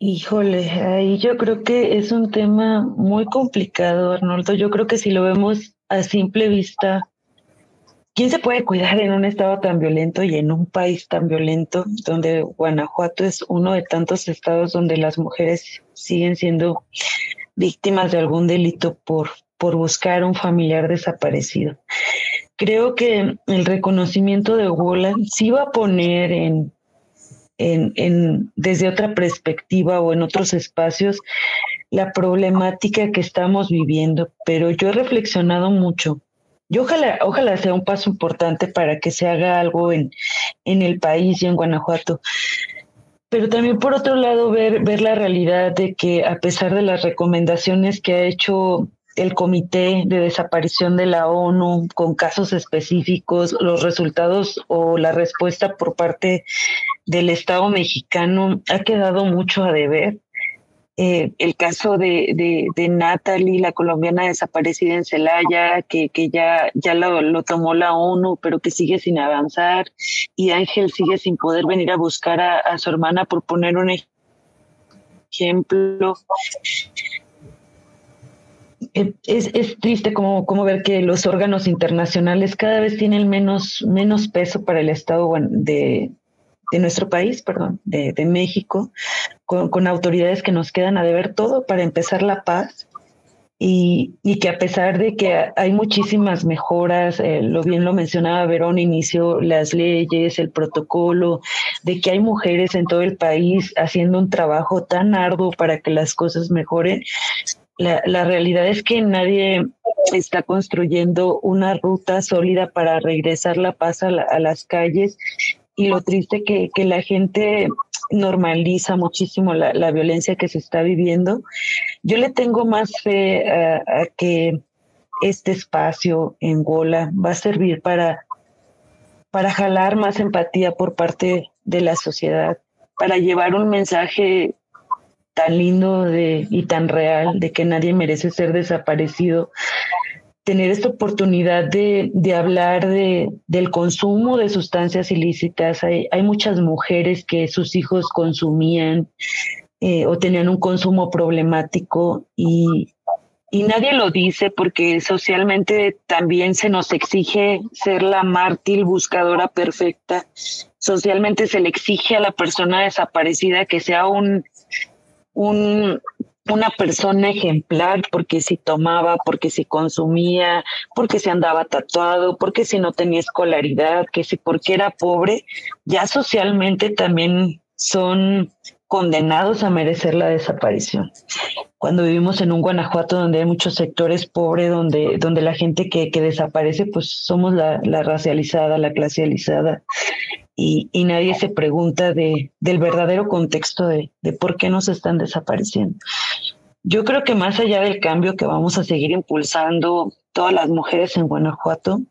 Híjole, ahí yo creo que es un tema muy complicado, Arnoldo. Yo creo que si lo vemos a simple vista, ¿quién se puede cuidar en un estado tan violento y en un país tan violento, donde Guanajuato es uno de tantos estados donde las mujeres siguen siendo víctimas de algún delito por, por buscar un familiar desaparecido? Creo que el reconocimiento de Wola sí va a poner en desde otra perspectiva o en otros espacios la problemática que estamos viviendo, pero yo he reflexionado mucho. Y ojalá, ojalá sea un paso importante para que se haga algo en, en el país y en Guanajuato. Pero también por otro lado ver, ver la realidad de que a pesar de las recomendaciones que ha hecho el Comité de Desaparición de la ONU con casos específicos, los resultados o la respuesta por parte del Estado mexicano ha quedado mucho a deber. Eh, el caso de, de, de, Natalie, la colombiana desaparecida en Celaya, que, que ya, ya lo, lo, tomó la ONU, pero que sigue sin avanzar, y Ángel sigue sin poder venir a buscar a, a su hermana, por poner un ejemplo. Es, es, triste como, como, ver que los órganos internacionales cada vez tienen menos, menos peso para el Estado de, de nuestro país, perdón, de, de México, con, con, autoridades que nos quedan a deber todo para empezar la paz. Y, y que a pesar de que hay muchísimas mejoras, eh, lo bien lo mencionaba Verón, inició las leyes, el protocolo, de que hay mujeres en todo el país haciendo un trabajo tan arduo para que las cosas mejoren, la, la, realidad es que nadie está construyendo una ruta sólida para regresar la paz a, las calles y lo triste que, que la gente normaliza muchísimo la, la, violencia que se está viviendo. Yo le tengo más fe a, a que este espacio en Gola va a servir para, para jalar más empatía por parte de la sociedad, para llevar un mensaje tan lindo de, y tan real de que nadie merece ser desaparecido, tener esta oportunidad de, hablar de, del consumo de sustancias ilícitas. Hay, muchas mujeres que sus hijos consumían eh, o tenían un consumo problemático y, y nadie lo dice porque socialmente también se nos exige ser la mártir buscadora perfecta. Socialmente se le exige a la persona desaparecida que sea un, un, una persona ejemplar porque si tomaba, porque si consumía, porque si andaba tatuado, porque si no tenía escolaridad, que si porque era pobre, ya socialmente también son condenados a merecer la desaparición. Cuando vivimos en un Guanajuato donde hay muchos sectores pobres, donde, donde la gente que, que desaparece, pues somos la, la racializada, la clasializada, y, y, nadie se pregunta de, del verdadero contexto de, de por qué nos están desapareciendo. Yo creo que más allá del cambio que vamos a seguir impulsando todas las mujeres en Guanajuato,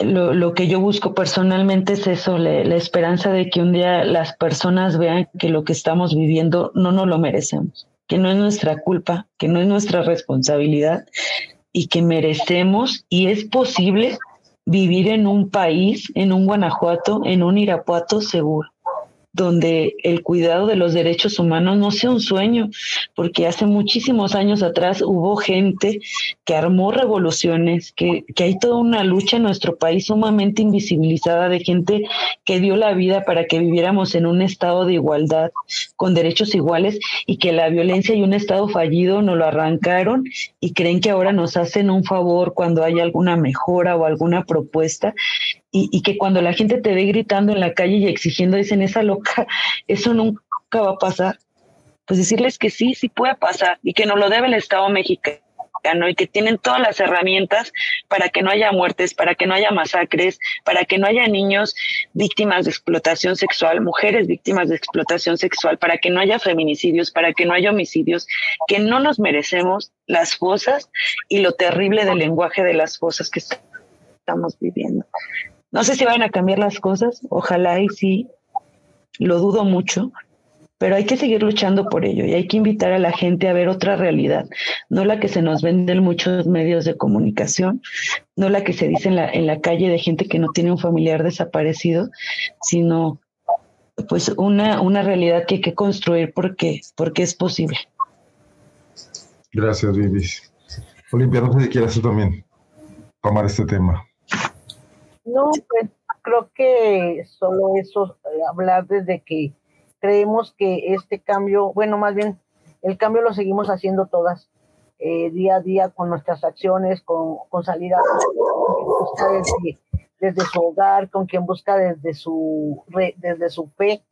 lo, lo, que yo busco personalmente es eso, la, la, esperanza de que un día las personas vean que lo que estamos viviendo no nos lo merecemos, que no es nuestra culpa, que no es nuestra responsabilidad y que merecemos y es posible vivir en un país, en un Guanajuato, en un Irapuato seguro donde el cuidado de los derechos humanos no sea un sueño, porque hace muchísimos años atrás hubo gente que armó revoluciones, que, que, hay toda una lucha en nuestro país sumamente invisibilizada de gente que dio la vida para que viviéramos en un estado de igualdad, con derechos iguales, y que la violencia y un estado fallido nos lo arrancaron y creen que ahora nos hacen un favor cuando hay alguna mejora o alguna propuesta y, que cuando la gente te ve gritando en la calle y exigiendo, dicen, esa loca, [laughs] eso nunca va a pasar. Pues decirles que sí, sí puede pasar y que nos lo debe el Estado mexicano y que tienen todas las herramientas para que no haya muertes, para que no haya masacres, para que no haya niños víctimas de explotación sexual, mujeres víctimas de explotación sexual, para que no haya feminicidios, para que no haya homicidios, que no nos merecemos las fosas y lo terrible del lenguaje de las fosas que estamos viviendo. No sé si van a cambiar las cosas, ojalá y sí, lo dudo mucho, pero hay que seguir luchando por ello y hay que invitar a la gente a ver otra realidad, no la que se nos vende en muchos medios de comunicación, no la que se dice en la, en la calle de gente que no tiene un familiar desaparecido, sino pues una, una realidad que hay que construir porque, porque es posible. Gracias, Vivis. Olimpia, no sé si quieres tú también tomar este tema. No, pues creo que solo eso, eh, hablar desde que creemos que este cambio, bueno, más bien el cambio lo seguimos haciendo todas, eh, día a día con nuestras acciones, con, con salir a busca desde, desde, su hogar, con quien busca desde su, desde su fe,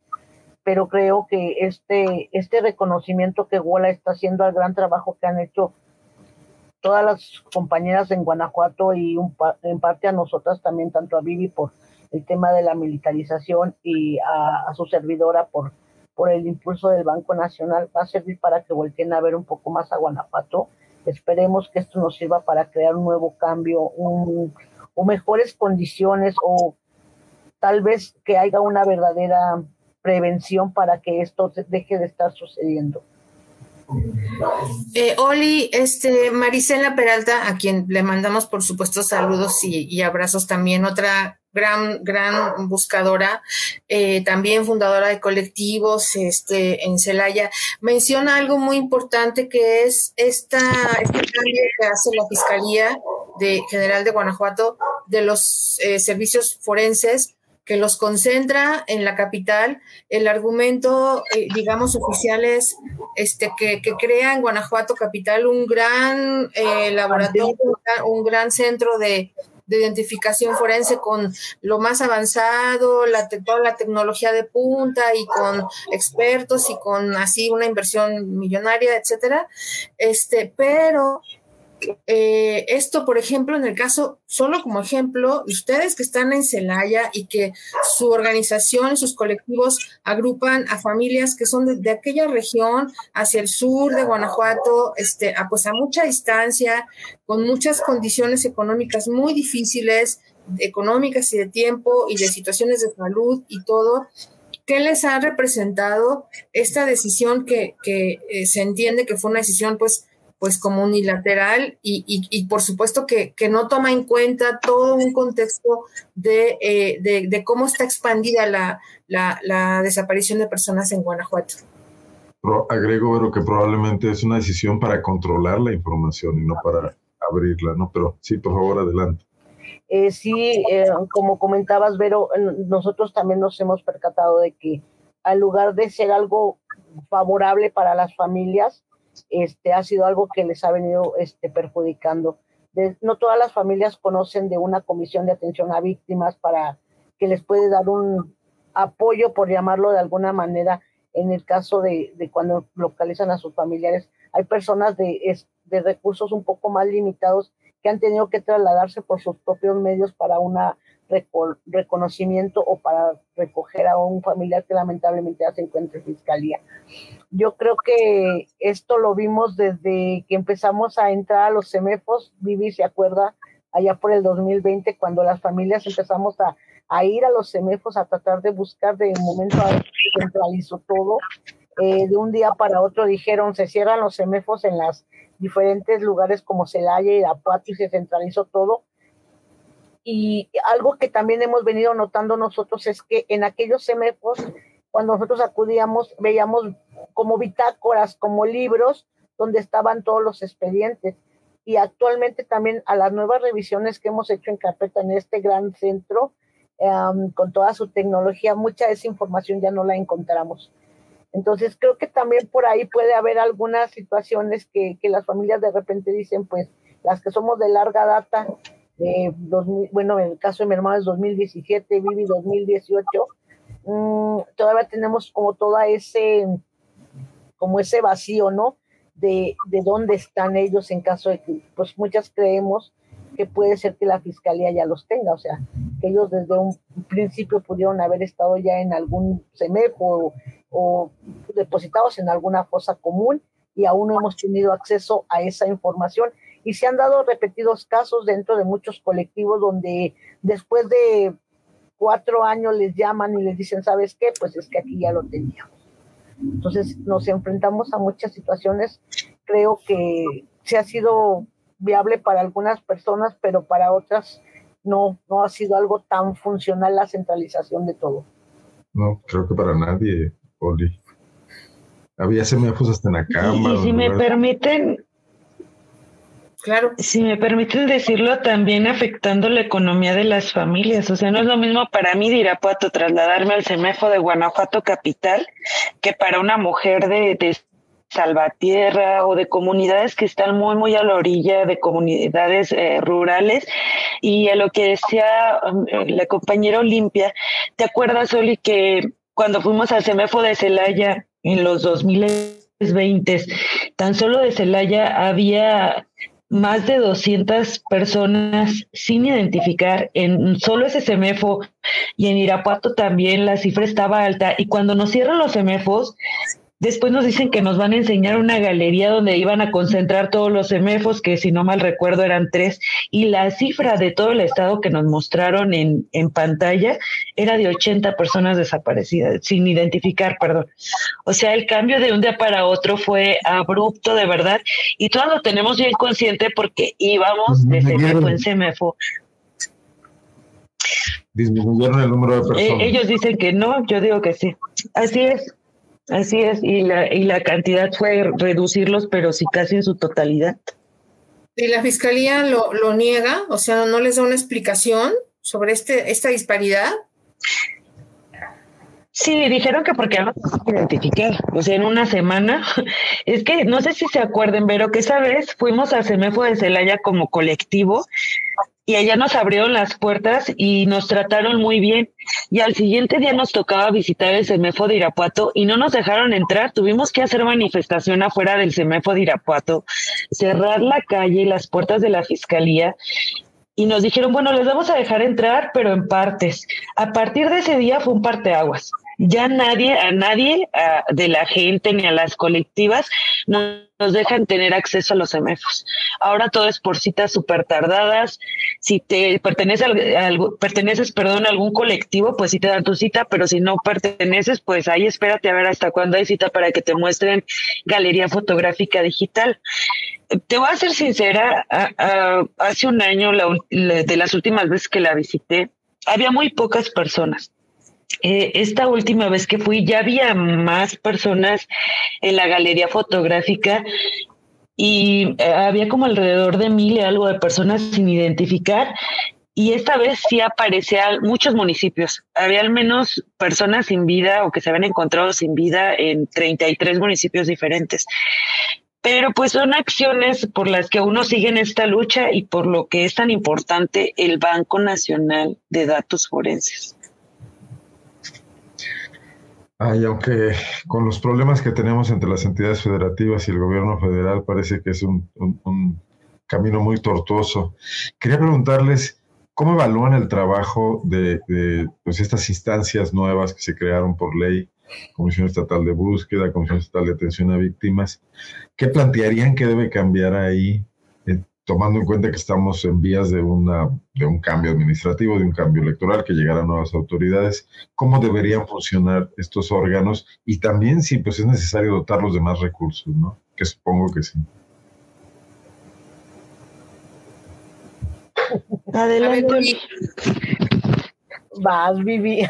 pero creo que este, este reconocimiento que Wola está haciendo al gran trabajo que han hecho todas las compañeras en Guanajuato y en parte a nosotras también, tanto a Vivi por el tema de la militarización y a, su servidora por, por el impulso del Banco Nacional, va a servir para que volteen a ver un poco más a Guanajuato. Esperemos que esto nos sirva para crear un nuevo cambio, un, o mejores condiciones o tal vez que haya una verdadera prevención para que esto deje de estar sucediendo. Eh, Oli, este, Marisela Peralta, a quien le mandamos por supuesto saludos y, abrazos también, otra gran, gran buscadora, eh, también fundadora de colectivos este, en Celaya, menciona algo muy importante que es esta, este cambio que hace la Fiscalía de General de Guanajuato de los eh, servicios forenses que los concentra en la capital. El argumento, eh, digamos, oficial es este, que, crea en Guanajuato capital un gran eh, laboratorio, un gran centro de, identificación forense con lo más avanzado, la, toda la tecnología de punta y con expertos y con así una inversión millonaria, etcétera. Este, pero eh, esto, por ejemplo, en el caso, solo como ejemplo, ustedes que están en Celaya y que su organización, sus colectivos agrupan a familias que son de, aquella región hacia el sur de Guanajuato, este, a, pues a mucha distancia, con muchas condiciones económicas muy difíciles, económicas y de tiempo y de situaciones de salud y todo. ¿Qué les ha representado esta decisión que, que eh, se entiende que fue una decisión, pues, pues como unilateral y, y, por supuesto que, que, no toma en cuenta todo un contexto de, eh, de, cómo está expandida la, la, la, desaparición de personas en Guanajuato. agrego, pero que probablemente es una decisión para controlar la información y no para abrirla, ¿no? Pero sí, por favor, adelante. Eh, sí, eh, como comentabas, Vero, nosotros también nos hemos percatado de que al lugar de ser algo favorable para las familias, este, ha sido algo que les ha venido este, perjudicando. no todas las familias conocen de una comisión de atención a víctimas para que les puede dar un apoyo, por llamarlo de alguna manera, en el caso de, cuando localizan a sus familiares. Hay personas de, de recursos un poco más limitados que han tenido que trasladarse por sus propios medios para reconocimiento o para recoger a un familiar que lamentablemente ya se encuentra en fiscalía. Yo creo que esto lo vimos desde que empezamos a entrar a los CEMEFOS. Vivi se acuerda allá por el 2020 cuando las familias empezamos a, ir a los CEMEFOS a tratar de buscar de momento a centralizó todo. Eh, de un día para otro dijeron se cierran los CEMEFOS en las diferentes lugares como Celaya y Irapuato y se centralizó todo. Y algo que también hemos venido notando nosotros es que en aquellos semefos, cuando nosotros acudíamos, veíamos como bitácoras, como libros, donde estaban todos los expedientes. Y actualmente también a las nuevas revisiones que hemos hecho en carpeta en este gran centro, em, con toda su tecnología, mucha de esa información ya no la encontramos. Entonces creo que también por ahí puede haber algunas situaciones que, las familias de repente dicen, pues las que somos de larga data, bueno, en el caso de mi hermano es 2017, Vivi 2018, mm, todavía tenemos como toda ese, como ese vacío, ¿no? De, de dónde están ellos en caso de que, pues muchas creemos que puede ser que la fiscalía ya los tenga, o sea, que ellos desde un principio pudieron haber estado ya en algún CEMEP o, o depositados en alguna fosa común y aún no hemos tenido acceso a esa información. Y se han dado repetidos casos dentro de muchos colectivos donde después de cuatro años les llaman y les dicen, ¿sabes qué? Pues es que aquí ya lo teníamos. Entonces nos enfrentamos a muchas situaciones. Creo que se ha sido viable para algunas personas, pero para otras no, no ha sido algo tan funcional la centralización de todo. No, creo que para nadie, Oli. Había semejos hasta en la cama. Y, si me permiten, Claro. Si me permiten decirlo, también afectando la economía de las familias. O sea, no es lo mismo para mí de Irapuato trasladarme al CEMEFO de Guanajuato capital que para una mujer de, de Salvatierra o de comunidades que están muy, muy a la orilla de comunidades eh, rurales. Y a lo que decía um, la compañera Olimpia, ¿te acuerdas, Oli, que cuando fuimos al CEMEFO de Celaya en los 2020, tan solo de Celaya había más de 200 personas sin identificar en solo ese CEMEFO y en Irapuato también la cifra estaba alta y cuando nos cierran los CEMEFOS Después nos dicen que nos van a enseñar una galería donde iban a concentrar todos los semefos, que si no mal recuerdo eran tres, y la cifra de todo el estado que nos mostraron en, en pantalla era de 80 personas desaparecidas, sin identificar, perdón. O sea, el cambio de un día para otro fue abrupto, de verdad, y todos lo tenemos bien consciente porque íbamos de semefo en semefo. Disminuyeron el número de eh, personas. ellos dicen que no, yo digo que sí. Así es. Así es, y la, y la cantidad fue reducirlos, pero sí casi en su totalidad. ¿Y la fiscalía lo, lo niega? O sea, ¿no les da una explicación sobre este, esta disparidad? Sí, dijeron que porque no identificar, o sea, en una semana. [laughs] Es que no sé si se acuerden, pero que esa vez fuimos a Semefo de Celaya como colectivo y allá nos abrieron las puertas y nos trataron muy bien. Y al siguiente día nos tocaba visitar el CEMEFO de Irapuato y no nos dejaron entrar. Tuvimos que hacer manifestación afuera del CEMEFO de Irapuato, cerrar la calle y las puertas de la fiscalía. Y nos dijeron, bueno, les vamos a dejar entrar, pero en partes. A partir de ese día fue un parteaguas ya nadie, a nadie de la gente ni a las colectivas nos, dejan tener acceso a los semefos. Ahora todo es por citas súper tardadas. Si te pertenece perteneces, perdón, a algún colectivo, pues sí te dan tu cita, pero si no perteneces, pues ahí espérate a ver hasta cuándo hay cita para que te muestren galería fotográfica digital. Te voy a ser sincera, hace un año, de las últimas veces que la visité, había muy pocas personas eh, esta última vez que fui ya había más personas en la galería fotográfica y eh, había como alrededor de mil y algo de personas sin identificar. Y esta vez sí aparecían muchos municipios. Había al menos personas sin vida o que se habían encontrado sin vida en 33 municipios diferentes. Pero pues son acciones por las que uno sigue en esta lucha y por lo que es tan importante el Banco Nacional de Datos Forenses. Ay, aunque con los problemas que tenemos entre las entidades federativas y el gobierno federal parece que es un, camino muy tortuoso. Quería preguntarles, ¿cómo evalúan el trabajo de, pues, estas instancias nuevas que se crearon por ley? Comisión Estatal de Búsqueda, Comisión Estatal de Atención a Víctimas. ¿Qué plantearían que debe cambiar ahí? Tomando en cuenta que estamos en vías de, una, de un cambio administrativo, de un cambio electoral, que llegarán nuevas autoridades, cómo deberían funcionar estos órganos y también si pues, es necesario dotarlos de más recursos, ¿no? Que supongo que sí. Adelante. Vas, Vivi.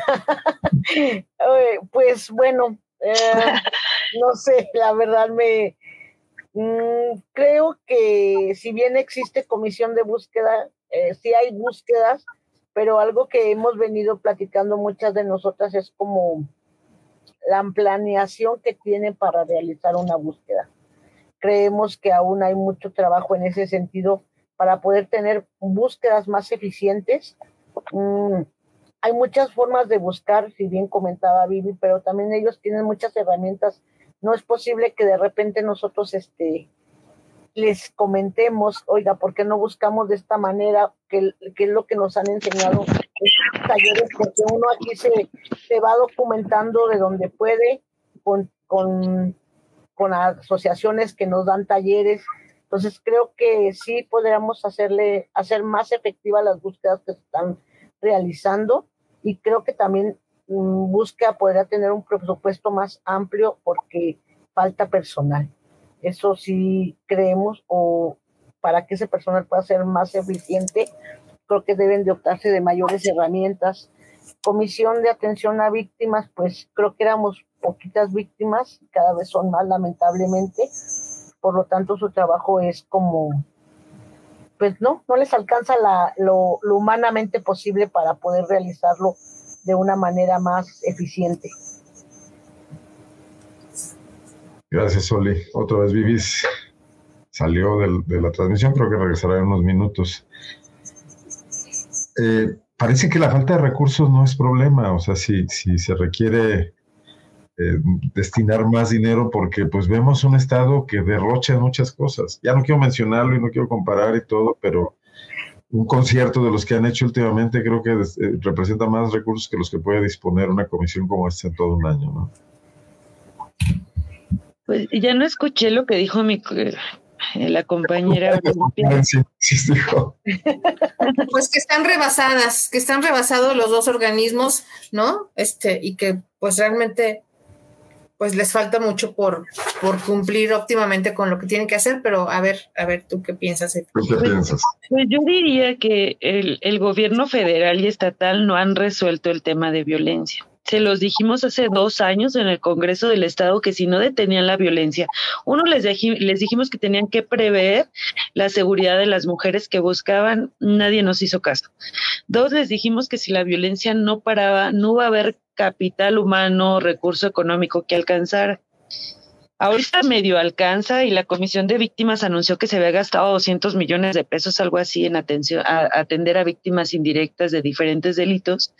[laughs] pues bueno, eh, no sé, la verdad me, Mm, creo que si bien existe comisión de búsqueda, eh, sí hay búsquedas, pero algo que hemos venido platicando muchas de nosotras es como la planeación que tiene para realizar una búsqueda. Creemos que aún hay mucho trabajo en ese sentido para poder tener búsquedas más eficientes. Mm, hay muchas formas de buscar, si bien comentaba Vivi, pero también ellos tienen muchas herramientas no es posible que de repente nosotros este, les comentemos, oiga, ¿por qué no buscamos de esta manera? Que, es lo que nos han enseñado talleres, porque uno aquí se, se va documentando de donde puede, con, con, con asociaciones que nos dan talleres. Entonces creo que sí podríamos hacerle, hacer más efectivas las búsquedas que se están realizando y creo que también busca podría tener un presupuesto más amplio porque falta personal. Eso sí creemos o para que ese personal pueda ser más eficiente, creo que deben de optarse de mayores herramientas. Comisión de atención a víctimas, pues creo que éramos poquitas víctimas, cada vez son más lamentablemente, por lo tanto su trabajo es como, pues no, no les alcanza la, lo, lo humanamente posible para poder realizarlo de una manera más eficiente. Gracias, Soli. Otra vez Vivis salió de la transmisión, creo que regresará en unos minutos. Eh, parece que la falta de recursos no es problema, o sea, si, si se requiere eh, destinar más dinero porque pues vemos un estado que derrocha muchas cosas. Ya no quiero mencionarlo y no quiero comparar y todo, pero un concierto de los que han hecho últimamente creo que eh, representa más recursos que los que puede disponer una comisión como esta en todo un año, ¿no? Pues ya no escuché lo que dijo mi eh, la compañera. [laughs] [laughs] pues que están rebasadas, que están rebasados los dos organismos, ¿no? Este, y que pues realmente pues les falta mucho por, por cumplir óptimamente con lo que tienen que hacer, pero a ver, a ver, ¿tú qué piensas? qué pues, piensas? Pues yo diría que el, el gobierno federal y estatal no han resuelto el tema de violencia se los dijimos hace dos años en el Congreso del Estado que si no detenían la violencia, uno les, les dijimos que tenían que prever la seguridad de las mujeres que buscaban, nadie nos hizo caso. Dos, les dijimos que si la violencia no paraba, no iba a haber capital humano, recurso económico que alcanzar. Ahorita medio alcanza y la Comisión de Víctimas anunció que se había gastado 200 millones de pesos, algo así, en atención, a atender a víctimas indirectas de diferentes delitos.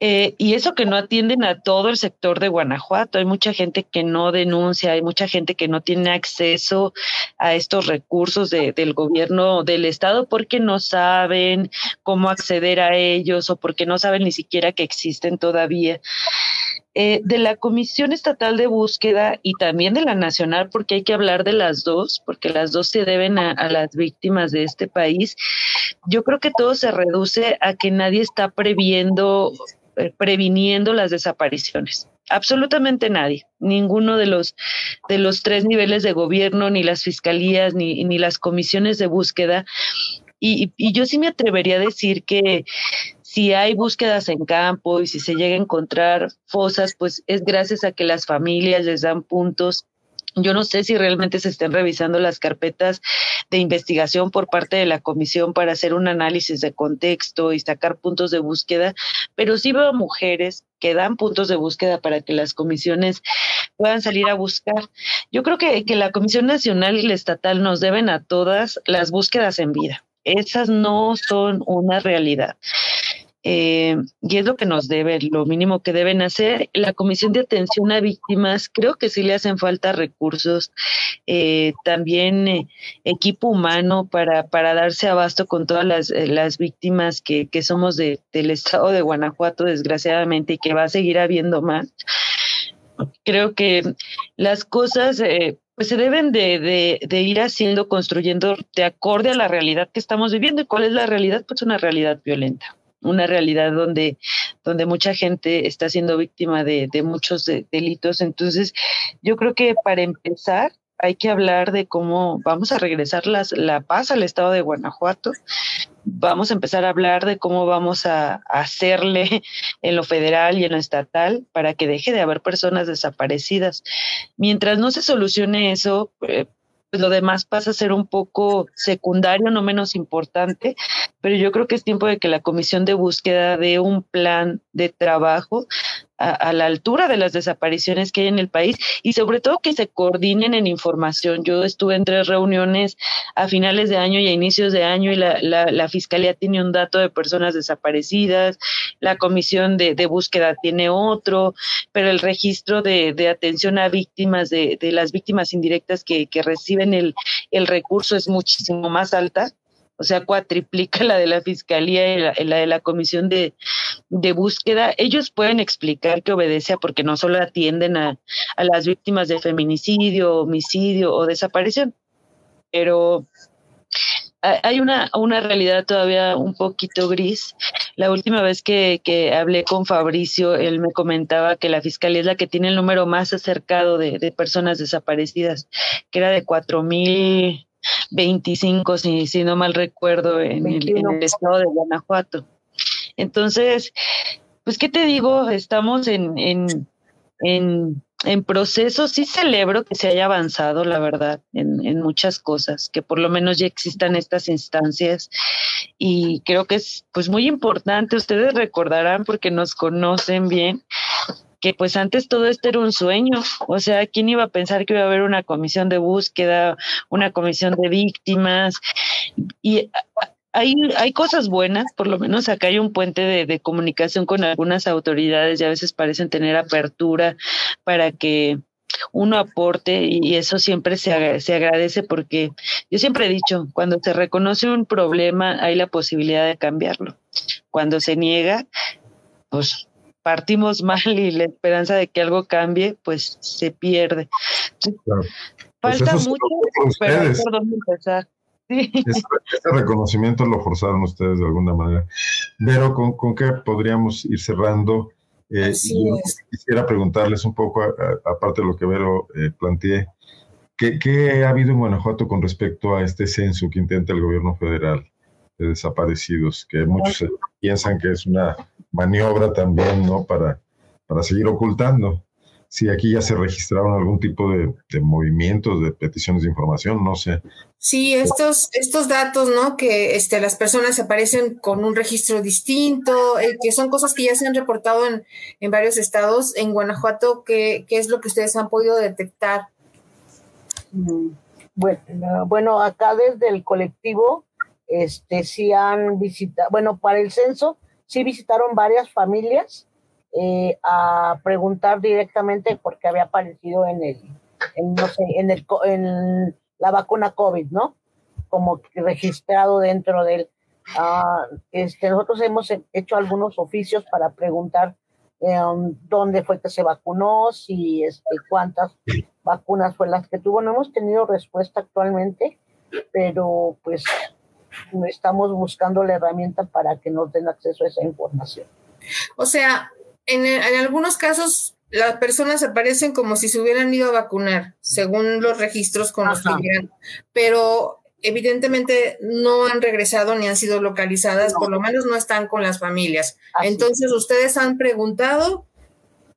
Eh, y eso que no atienden a todo el sector de Guanajuato. Hay mucha gente que no denuncia, hay mucha gente que no tiene acceso a estos recursos del gobierno del Estado porque no saben cómo acceder a ellos o porque no saben ni siquiera que existen todavía. Eh, de la Comisión Estatal de Búsqueda y también de la Nacional, porque hay que hablar de las dos, porque las dos se deben a, las víctimas de este país, yo creo que todo se reduce a que nadie está previendo, previniendo las desapariciones absolutamente nadie, ninguno de los de los tres niveles de gobierno, ni las fiscalías, ni, ni las comisiones de búsqueda. Y, y, yo sí me atrevería a decir que si hay búsquedas en campo y si se llega a encontrar fosas, pues es gracias a que las familias les dan puntos yo no sé si realmente se estén revisando las carpetas de investigación por parte de la comisión para hacer un análisis de contexto y sacar puntos de búsqueda, pero sí veo mujeres que dan puntos de búsqueda para que las comisiones puedan salir a buscar. Yo creo que, que la Comisión Nacional y la Estatal nos deben a todas las búsquedas en vida. Esas no son una realidad. Eh, y es lo que nos debe, lo mínimo que deben hacer. La Comisión de Atención a Víctimas, creo que sí le hacen falta recursos, eh, también eh, equipo humano para, para darse abasto con todas las, las víctimas que, que somos de, del estado de Guanajuato, desgraciadamente, y que va a seguir habiendo más. Creo que las cosas pues se deben de, de, de, ir haciendo, construyendo de acorde a la realidad que estamos viviendo. ¿Y cuál es la realidad? Pues una realidad violenta una realidad donde, donde mucha gente está siendo víctima de, de muchos delitos. Entonces, yo creo que para empezar, hay que hablar de cómo vamos a regresar las, la paz al estado de Guanajuato. Vamos a empezar a hablar de cómo vamos a, hacerle en lo federal y en lo estatal para que deje de haber personas desaparecidas. Mientras no se solucione eso, eh, pues lo demás pasa a ser un poco secundario, no menos importante, pero yo creo que es tiempo de que la comisión de búsqueda dé un plan de trabajo a, la altura de las desapariciones que hay en el país y sobre todo que se coordinen en información. Yo estuve en tres reuniones a finales de año y a inicios de año y la, la, Fiscalía tiene un dato de personas desaparecidas, la Comisión de, de Búsqueda tiene otro, pero el registro de, de atención a víctimas, de, de las víctimas indirectas que, que reciben el, el recurso es muchísimo más alta o sea, cuatriplica la de la Fiscalía y la, de la Comisión de, Búsqueda. Ellos pueden explicar que obedece a porque no solo atienden a, a las víctimas de feminicidio, homicidio o desaparición, pero hay una, una realidad todavía un poquito gris. La última vez que, que, hablé con Fabricio, él me comentaba que la fiscalía es la que tiene el número más acercado de, de personas desaparecidas, que era de cuatro mil 25, si, si no mal recuerdo, en el, estado de Guanajuato. Entonces, pues, ¿qué te digo? Estamos en, en, en, en proceso. Sí celebro que se haya avanzado, la verdad, en, en muchas cosas, que por lo menos ya existan estas instancias. Y creo que es pues muy importante, ustedes recordarán porque nos conocen bien, que pues antes todo esto era un sueño, o sea, ¿quién iba a pensar que iba a haber una comisión de búsqueda, una comisión de víctimas? Y hay, hay cosas buenas, por lo menos acá hay un puente de, de comunicación con algunas autoridades y a veces parecen tener apertura para que uno aporte y eso siempre se, se agradece porque yo siempre he dicho, cuando se reconoce un problema hay la posibilidad de cambiarlo. Cuando se niega, pues partimos [laughs] mal y la esperanza de que algo cambie, pues se pierde. Pues Falta mucho, pero por dónde empezar. Este, reconocimiento lo forzaron ustedes de alguna manera. Pero, ¿con, con qué podríamos ir cerrando? Eh, quisiera preguntarles un poco, aparte de lo que Vero eh, planteé, ¿qué, ¿qué, ha habido en Guanajuato con respecto a este censo que intenta el gobierno federal de desaparecidos? Que muchos piensan que es una maniobra también, ¿no? Para, para seguir ocultando. Si aquí ya se registraron algún tipo de, movimientos, de peticiones de información, no sé. Sí, estos, estos datos, ¿no? Que este, las personas aparecen con un registro distinto, eh, que son cosas que ya se han reportado en, en varios estados. En Guanajuato, ¿qué, ¿qué, es lo que ustedes han podido detectar? Mm, bueno, bueno, acá desde el colectivo, este, sí han visitado, bueno, para el censo, sí visitaron varias familias eh, a preguntar directamente por qué había aparecido en el, no sé, en, el, en la vacuna COVID, ¿no? Como registrado dentro del... Ah, este, nosotros hemos hecho algunos oficios para preguntar em, dónde fue que se vacunó, si este, cuántas vacunas fue las que tuvo. No hemos tenido respuesta actualmente, pero pues estamos buscando la herramienta para que nos den acceso a esa información. O sea, en, en algunos casos las personas aparecen como si se hubieran ido a vacunar, según los registros con los que llegan, pero evidentemente no han regresado ni han sido localizadas, por lo menos no están con las familias. Entonces, ustedes han preguntado,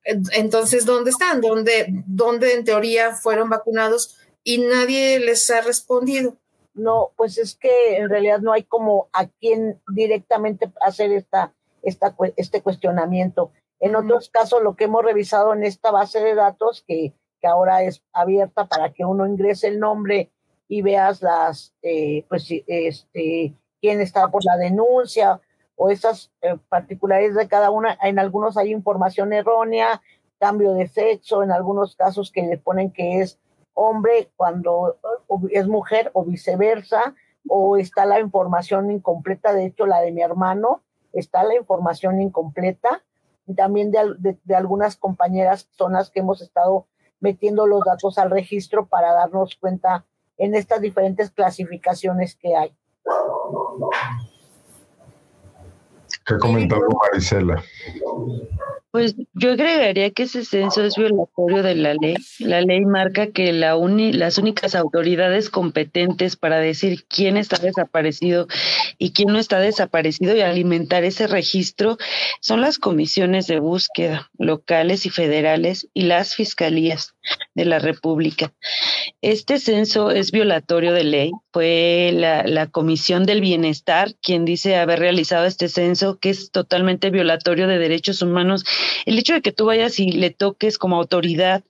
entonces, ¿dónde están? ¿Dónde, ¿Dónde en teoría fueron vacunados? Y nadie les ha respondido. No, pues es que en realidad no hay como a quién directamente hacer esta, esta, este cuestionamiento. En otros casos, lo que hemos revisado en esta base de datos, que, que ahora es abierta para que uno ingrese el nombre y veas las, eh, pues, este, quién está por la denuncia o esas eh, particularidades de cada una. En algunos hay información errónea, cambio de sexo, en algunos casos que le ponen que es hombre cuando es mujer o viceversa, o está la información incompleta, de hecho la de mi hermano, está la información incompleta, y también de, de algunas compañeras son las que hemos estado metiendo los datos al registro para darnos cuenta en estas diferentes clasificaciones que hay. ¿Qué comentado Marisela? Pues yo agregaría que ese censo es violatorio de la ley. La ley marca que la las únicas autoridades competentes para decir quién está desaparecido y quién no está desaparecido y alimentar ese registro son las comisiones de búsqueda locales y federales y las fiscalías de la República. Este censo es violatorio de ley. Fue la, la Comisión del Bienestar quien dice haber realizado este censo que es totalmente violatorio de derechos humanos el hecho de que tú vayas y le toques como autoridad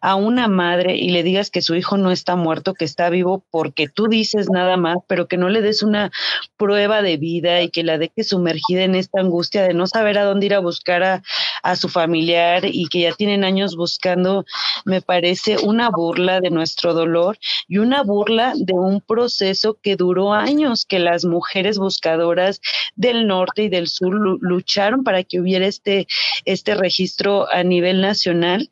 a una madre y le digas que su hijo no está muerto, que está vivo, porque tú dices nada más, pero que no le des una prueba de vida y que la dejes sumergida en esta angustia de no saber a dónde ir a buscar a, a su familiar y que ya tienen años buscando, me parece una burla de nuestro dolor y una burla de un proceso que duró años, que las mujeres buscadoras del norte y del sur lucharon para que hubiera este, este registro a nivel nacional.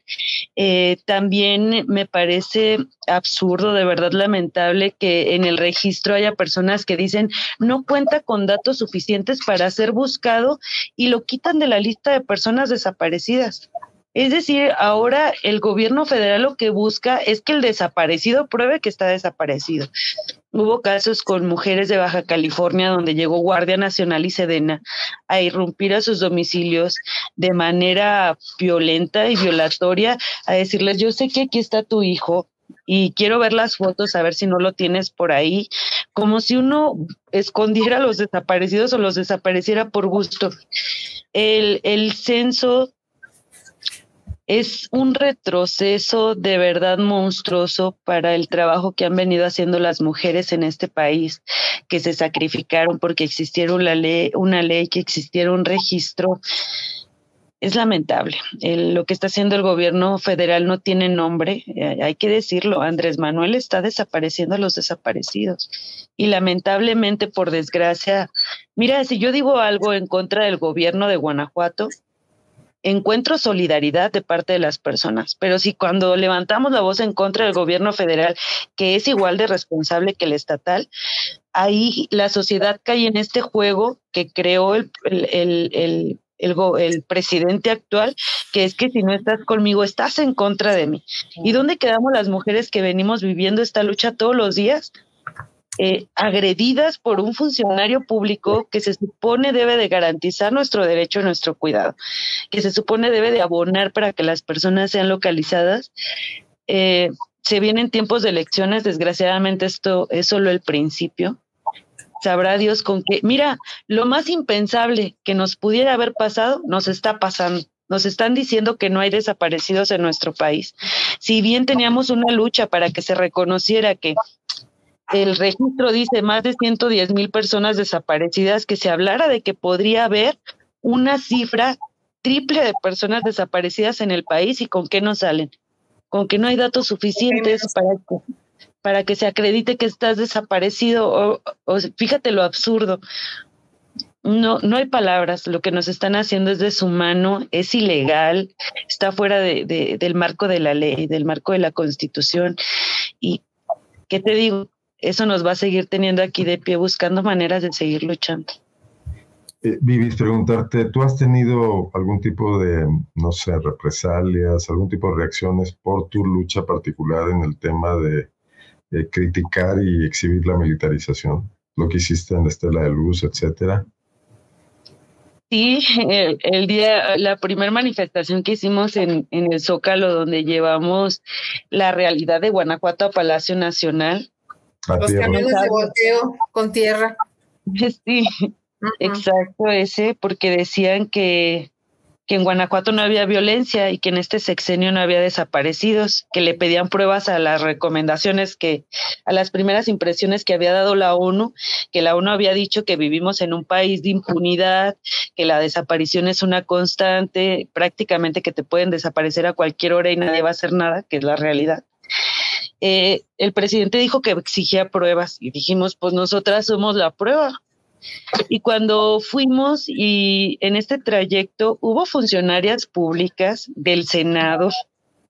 Eh, también me parece absurdo, de verdad lamentable, que en el registro haya personas que dicen no cuenta con datos suficientes para ser buscado y lo quitan de la lista de personas desaparecidas. Es decir, ahora el gobierno federal lo que busca es que el desaparecido pruebe que está desaparecido. Hubo casos con mujeres de Baja California donde llegó Guardia Nacional y Sedena a irrumpir a sus domicilios de manera violenta y violatoria, a decirles, yo sé que aquí está tu hijo, y quiero ver las fotos, a ver si no lo tienes por ahí, como si uno escondiera a los desaparecidos o los desapareciera por gusto. El, el censo es un retroceso de verdad monstruoso para el trabajo que han venido haciendo las mujeres en este país, que se sacrificaron porque existiera una ley, una ley que existiera un registro. Es lamentable. lo que está haciendo el gobierno federal no tiene nombre, eh, hay que decirlo. Andrés Manuel está desapareciendo a los desaparecidos. Y lamentablemente, por desgracia, mira, si yo digo algo en contra del gobierno de Guanajuato, encuentro solidaridad de parte de las personas, pero si cuando levantamos la voz en contra del gobierno federal, que es igual de responsable que el estatal, ahí la sociedad cae en este juego que creó el, el, presidente actual, que es que si no estás conmigo, estás en contra de mí. ¿Y dónde quedamos las mujeres que venimos viviendo esta lucha todos los días? Eh, agredidas por un funcionario público que se supone debe de garantizar nuestro derecho a nuestro cuidado, que se supone debe de abonar para que las personas sean localizadas. Eh, se vienen tiempos de elecciones, desgraciadamente esto es solo el principio. Sabrá Dios con qué. Mira, lo más impensable que nos pudiera haber pasado nos está pasando. Nos están diciendo que no hay desaparecidos en nuestro país. Si bien teníamos una lucha para que se reconociera que el registro dice más de 110 mil personas desaparecidas, que se hablara de que podría haber una cifra triple de personas desaparecidas en el país y con qué no salen, con que no hay datos suficientes para que, para que se acredite que estás desaparecido. O, fíjate lo absurdo. no, no hay palabras. Lo que nos están haciendo es deshumano, es ilegal, está fuera de, del marco de la ley, del marco de la Constitución. Y, ¿qué te digo? Eso nos va a seguir teniendo aquí de pie buscando maneras de seguir luchando. Eh, Vivis, preguntarte, ¿tú has tenido algún tipo de, no sé, represalias, algún tipo de reacciones por tu lucha particular en el tema de criticar y exhibir la militarización? Lo que hiciste en la Estela de Luz, etcétera. Sí, el, día, la primera manifestación que hicimos en, en el Zócalo, donde llevamos la realidad de Guanajuato a Palacio Nacional. Los camiones de volteo con tierra. [laughs] Sí, exacto, ese, porque decían que que en Guanajuato no había violencia y que en este sexenio no había desaparecidos, que le pedían pruebas a las recomendaciones que, a las primeras impresiones que había dado la ONU, que la ONU había dicho que vivimos en un país de impunidad, que la desaparición es una constante, prácticamente que te pueden desaparecer a cualquier hora y nadie va a hacer nada, que es la realidad. Eh, el presidente dijo que exigía pruebas y dijimos, pues nosotras somos la prueba y cuando fuimos y en este trayecto hubo funcionarias públicas del Senado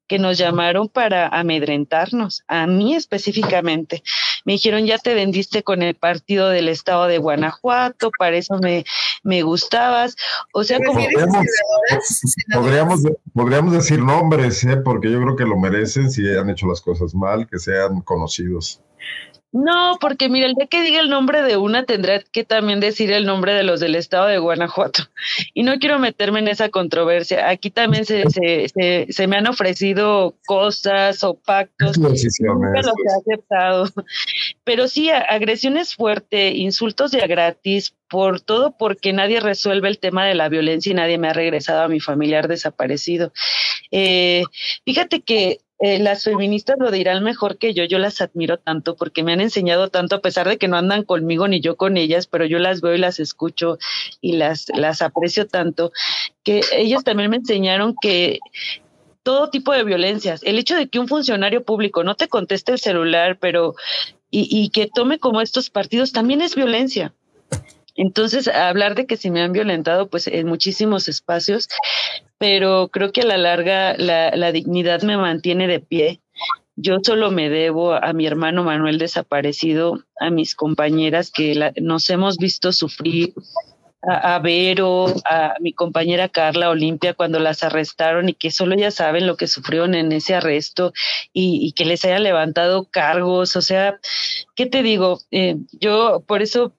que nos llamaron para amedrentarnos, a mí específicamente. Me dijeron, ya te vendiste con el partido del estado de Guanajuato, para eso me, me gustabas. O sea, como... Podríamos, podríamos, decir nombres, ¿eh? porque yo creo que lo merecen si han hecho las cosas mal, que sean conocidos. No, porque mira, el día que diga el nombre de una tendrá que también decir el nombre de los del estado de Guanajuato. Y no quiero meterme en esa controversia. Aquí también se, se, se, me han ofrecido cosas o pactos. Nunca los he aceptado. Pero sí, agresiones fuertes, insultos de gratis, por todo porque nadie resuelve el tema de la violencia y nadie me ha regresado a mi familiar desaparecido. Eh, fíjate que eh, las feministas lo dirán mejor que yo, yo las admiro tanto porque me han enseñado tanto, a pesar de que no andan conmigo ni yo con ellas, pero yo las veo y las escucho y las, las aprecio tanto, que ellas también me enseñaron que todo tipo de violencias, el hecho de que un funcionario público no te conteste el celular, pero y, y que tome como estos partidos también es violencia. Entonces, hablar de que si me han violentado, pues en muchísimos espacios, pero creo que a la larga la, dignidad me mantiene de pie. Yo solo me debo a mi hermano Manuel desaparecido, a mis compañeras que nos hemos visto sufrir, a, Vero, a mi compañera Carla Olimpia cuando las arrestaron y que solo ya saben lo que sufrieron en ese arresto y, que les haya levantado cargos. O sea, ¿qué te digo? Eh, yo por eso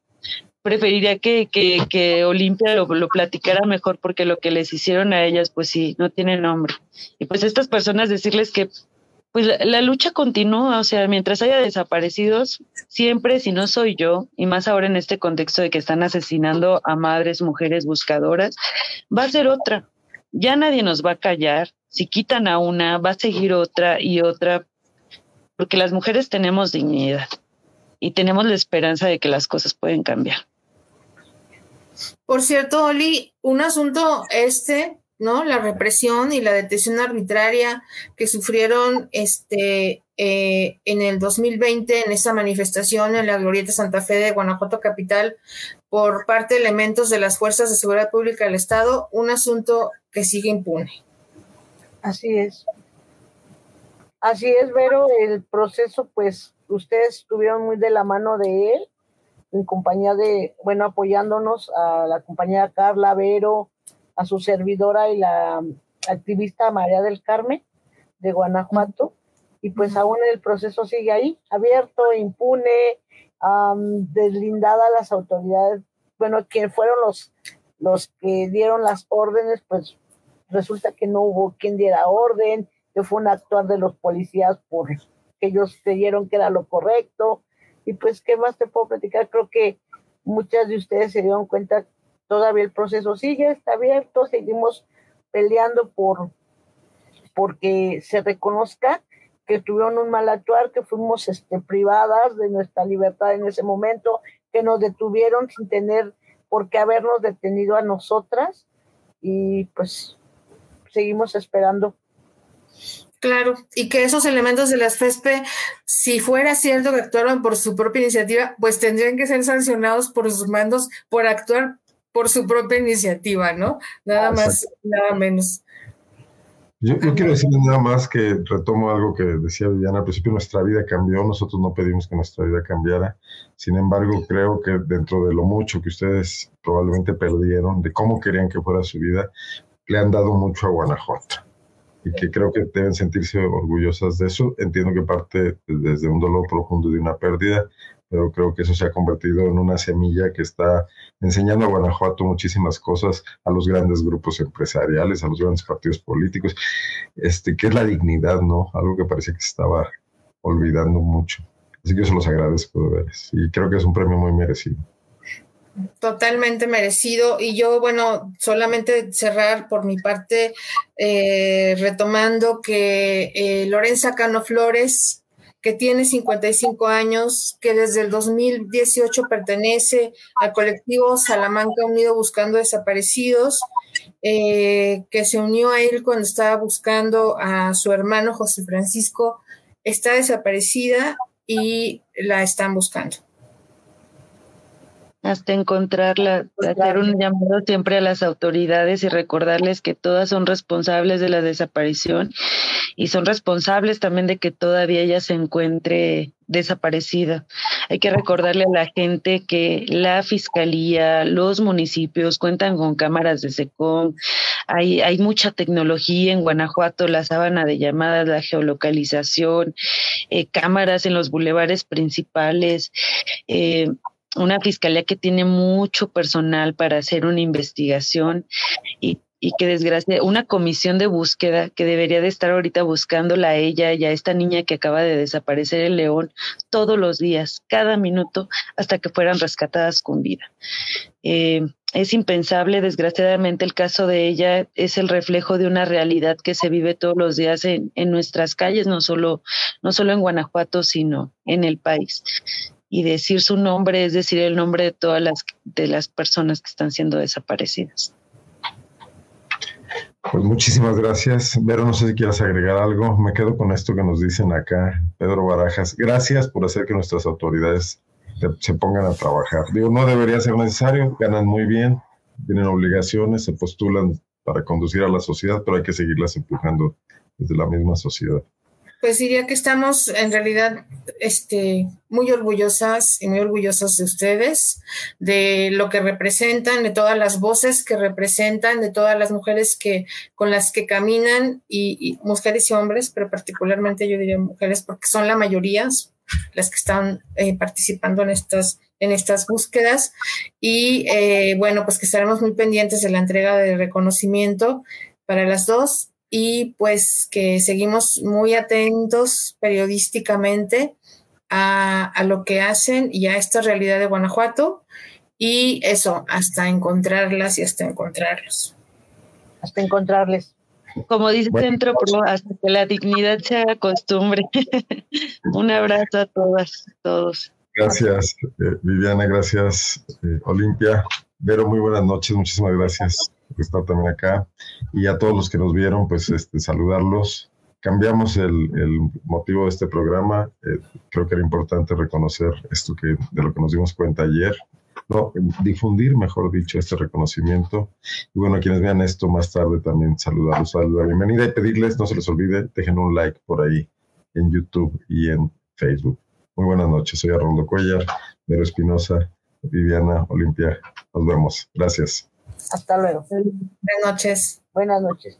preferiría que, que, Olimpia lo, lo, platicara mejor porque lo que les hicieron a ellas, pues sí, no tiene nombre. Y pues estas personas decirles que pues la, lucha continúa, o sea, mientras haya desaparecidos, siempre, si no soy yo, y más ahora en este contexto de que están asesinando a madres, mujeres buscadoras, va a ser otra. Ya nadie nos va a callar. Si quitan a una, va a seguir otra y otra, porque las mujeres tenemos dignidad y tenemos la esperanza de que las cosas pueden cambiar. Por cierto, Oli, un asunto este, ¿no? La represión y la detención arbitraria que sufrieron este, eh, en el 2020 en esa manifestación en la Glorieta Santa Fe de Guanajuato Capital por parte de elementos de las Fuerzas de Seguridad Pública del Estado, un asunto que sigue impune. Así es. Así es, Vero, el proceso, pues ustedes estuvieron muy de la mano de él en compañía de, bueno, apoyándonos a la compañera Carla Vero, a su servidora y la activista María del Carmen de Guanajuato. Y pues aún el proceso sigue ahí, abierto, impune, deslindada las autoridades. Bueno, quien fueron los, los que dieron las órdenes, pues resulta que no hubo quien diera orden, que fue un actuar de los policías por que ellos creyeron que era lo correcto, y pues, ¿qué más te puedo platicar? Creo que muchas de ustedes se dieron cuenta, todavía el proceso sigue, está abierto, seguimos peleando por porque se reconozca que tuvieron un mal actuar, que fuimos este, privadas de nuestra libertad en ese momento, que nos detuvieron sin tener por qué habernos detenido a nosotras y pues seguimos esperando Claro, y que esos elementos de las FESPE, si fuera cierto que actuaron por su propia iniciativa, pues tendrían que ser sancionados por sus mandos por actuar por su propia iniciativa, ¿no? Nada más, nada menos. Yo, quiero decir nada más que retomo algo que decía Viviana al principio, nuestra vida cambió, nosotros no pedimos que nuestra vida cambiara, sin embargo creo que dentro de lo mucho que ustedes probablemente perdieron, de cómo querían que fuera su vida, le han dado mucho a Guanajuato y que creo que deben sentirse orgullosas de eso. Entiendo que parte desde un dolor profundo de una pérdida, pero creo que eso se ha convertido en una semilla que está enseñando a Guanajuato muchísimas cosas, a los grandes grupos empresariales, a los grandes partidos políticos, este, que es la dignidad, ¿no? Algo que parecía que se estaba olvidando mucho. Así que yo se los agradezco de veras y creo que es un premio muy merecido. Totalmente merecido. Y yo, bueno, solamente cerrar por mi parte, eh, retomando que eh, Lorenza Cano Flores que tiene 55 años, que desde el 2018 pertenece al colectivo Salamanca Unido Buscando Desaparecidos, eh, que se unió a él cuando estaba buscando a su hermano José Francisco, está desaparecida y la están buscando hasta encontrarla, hacer un llamado siempre a las autoridades y recordarles que todas son responsables de la desaparición y son responsables también de que todavía ella se encuentre desaparecida. Hay que recordarle a la gente que la fiscalía, los municipios cuentan con cámaras de SECOM, hay, hay mucha tecnología en Guanajuato, la sábana de llamadas, la geolocalización, eh, cámaras en los bulevares principales. Eh, una fiscalía que tiene mucho personal para hacer una investigación y, y que desgracia, una comisión de búsqueda que debería de estar ahorita buscándola a ella y a esta niña que acaba de desaparecer en León todos los días, cada minuto, hasta que fueran rescatadas con vida. Eh, es impensable, desgraciadamente el caso de ella es el reflejo de una realidad que se vive todos los días en, en nuestras calles, no solo, no solo en Guanajuato, sino en el país y decir su nombre es decir el nombre de todas las, de las personas que están siendo desaparecidas. Pues muchísimas gracias. Vero, no sé si quieras agregar algo. Me quedo con esto que nos dicen acá, Pedro Barajas. Gracias por hacer que nuestras autoridades se pongan a trabajar. Digo, no debería ser necesario, ganan muy bien, tienen obligaciones, se postulan para conducir a la sociedad, pero hay que seguirlas empujando desde la misma sociedad. Pues diría que estamos en realidad este, muy orgullosas y muy orgullosos de ustedes, de lo que representan, de todas las voces que representan, de todas las mujeres que, con las que caminan, y, mujeres y hombres, pero particularmente yo diría mujeres porque son la mayoría las que están eh, participando en estas, en estas búsquedas. Y eh, bueno, pues que estaremos muy pendientes de la entrega de reconocimiento para las dos y pues que seguimos muy atentos periodísticamente a, lo que hacen y a esta realidad de Guanajuato y eso, hasta encontrarlas y hasta encontrarlos. Hasta encontrarles. Como dice Centro hasta que la dignidad se haga costumbre. [laughs] Un abrazo a todas, todos. Gracias, eh, Viviana, gracias, eh, Olimpia. Vero, muy buenas noches, muchísimas gracias por estar también acá. Y a todos los que nos vieron, pues este, saludarlos. Cambiamos el, motivo de este programa. Eh, creo que era importante reconocer esto que de lo que nos dimos cuenta ayer. Difundir, mejor dicho, este reconocimiento. Y bueno, quienes vean esto más tarde también saludarlos, darles la bienvenida y pedirles, no se les olvide, dejen un like por ahí en YouTube y en Facebook. Muy buenas noches, soy Arnoldo Cuellar, Vero Espinosa, Viviana, Olimpia. Nos vemos. Gracias. Hasta luego. Buenas noches. Buenas noches.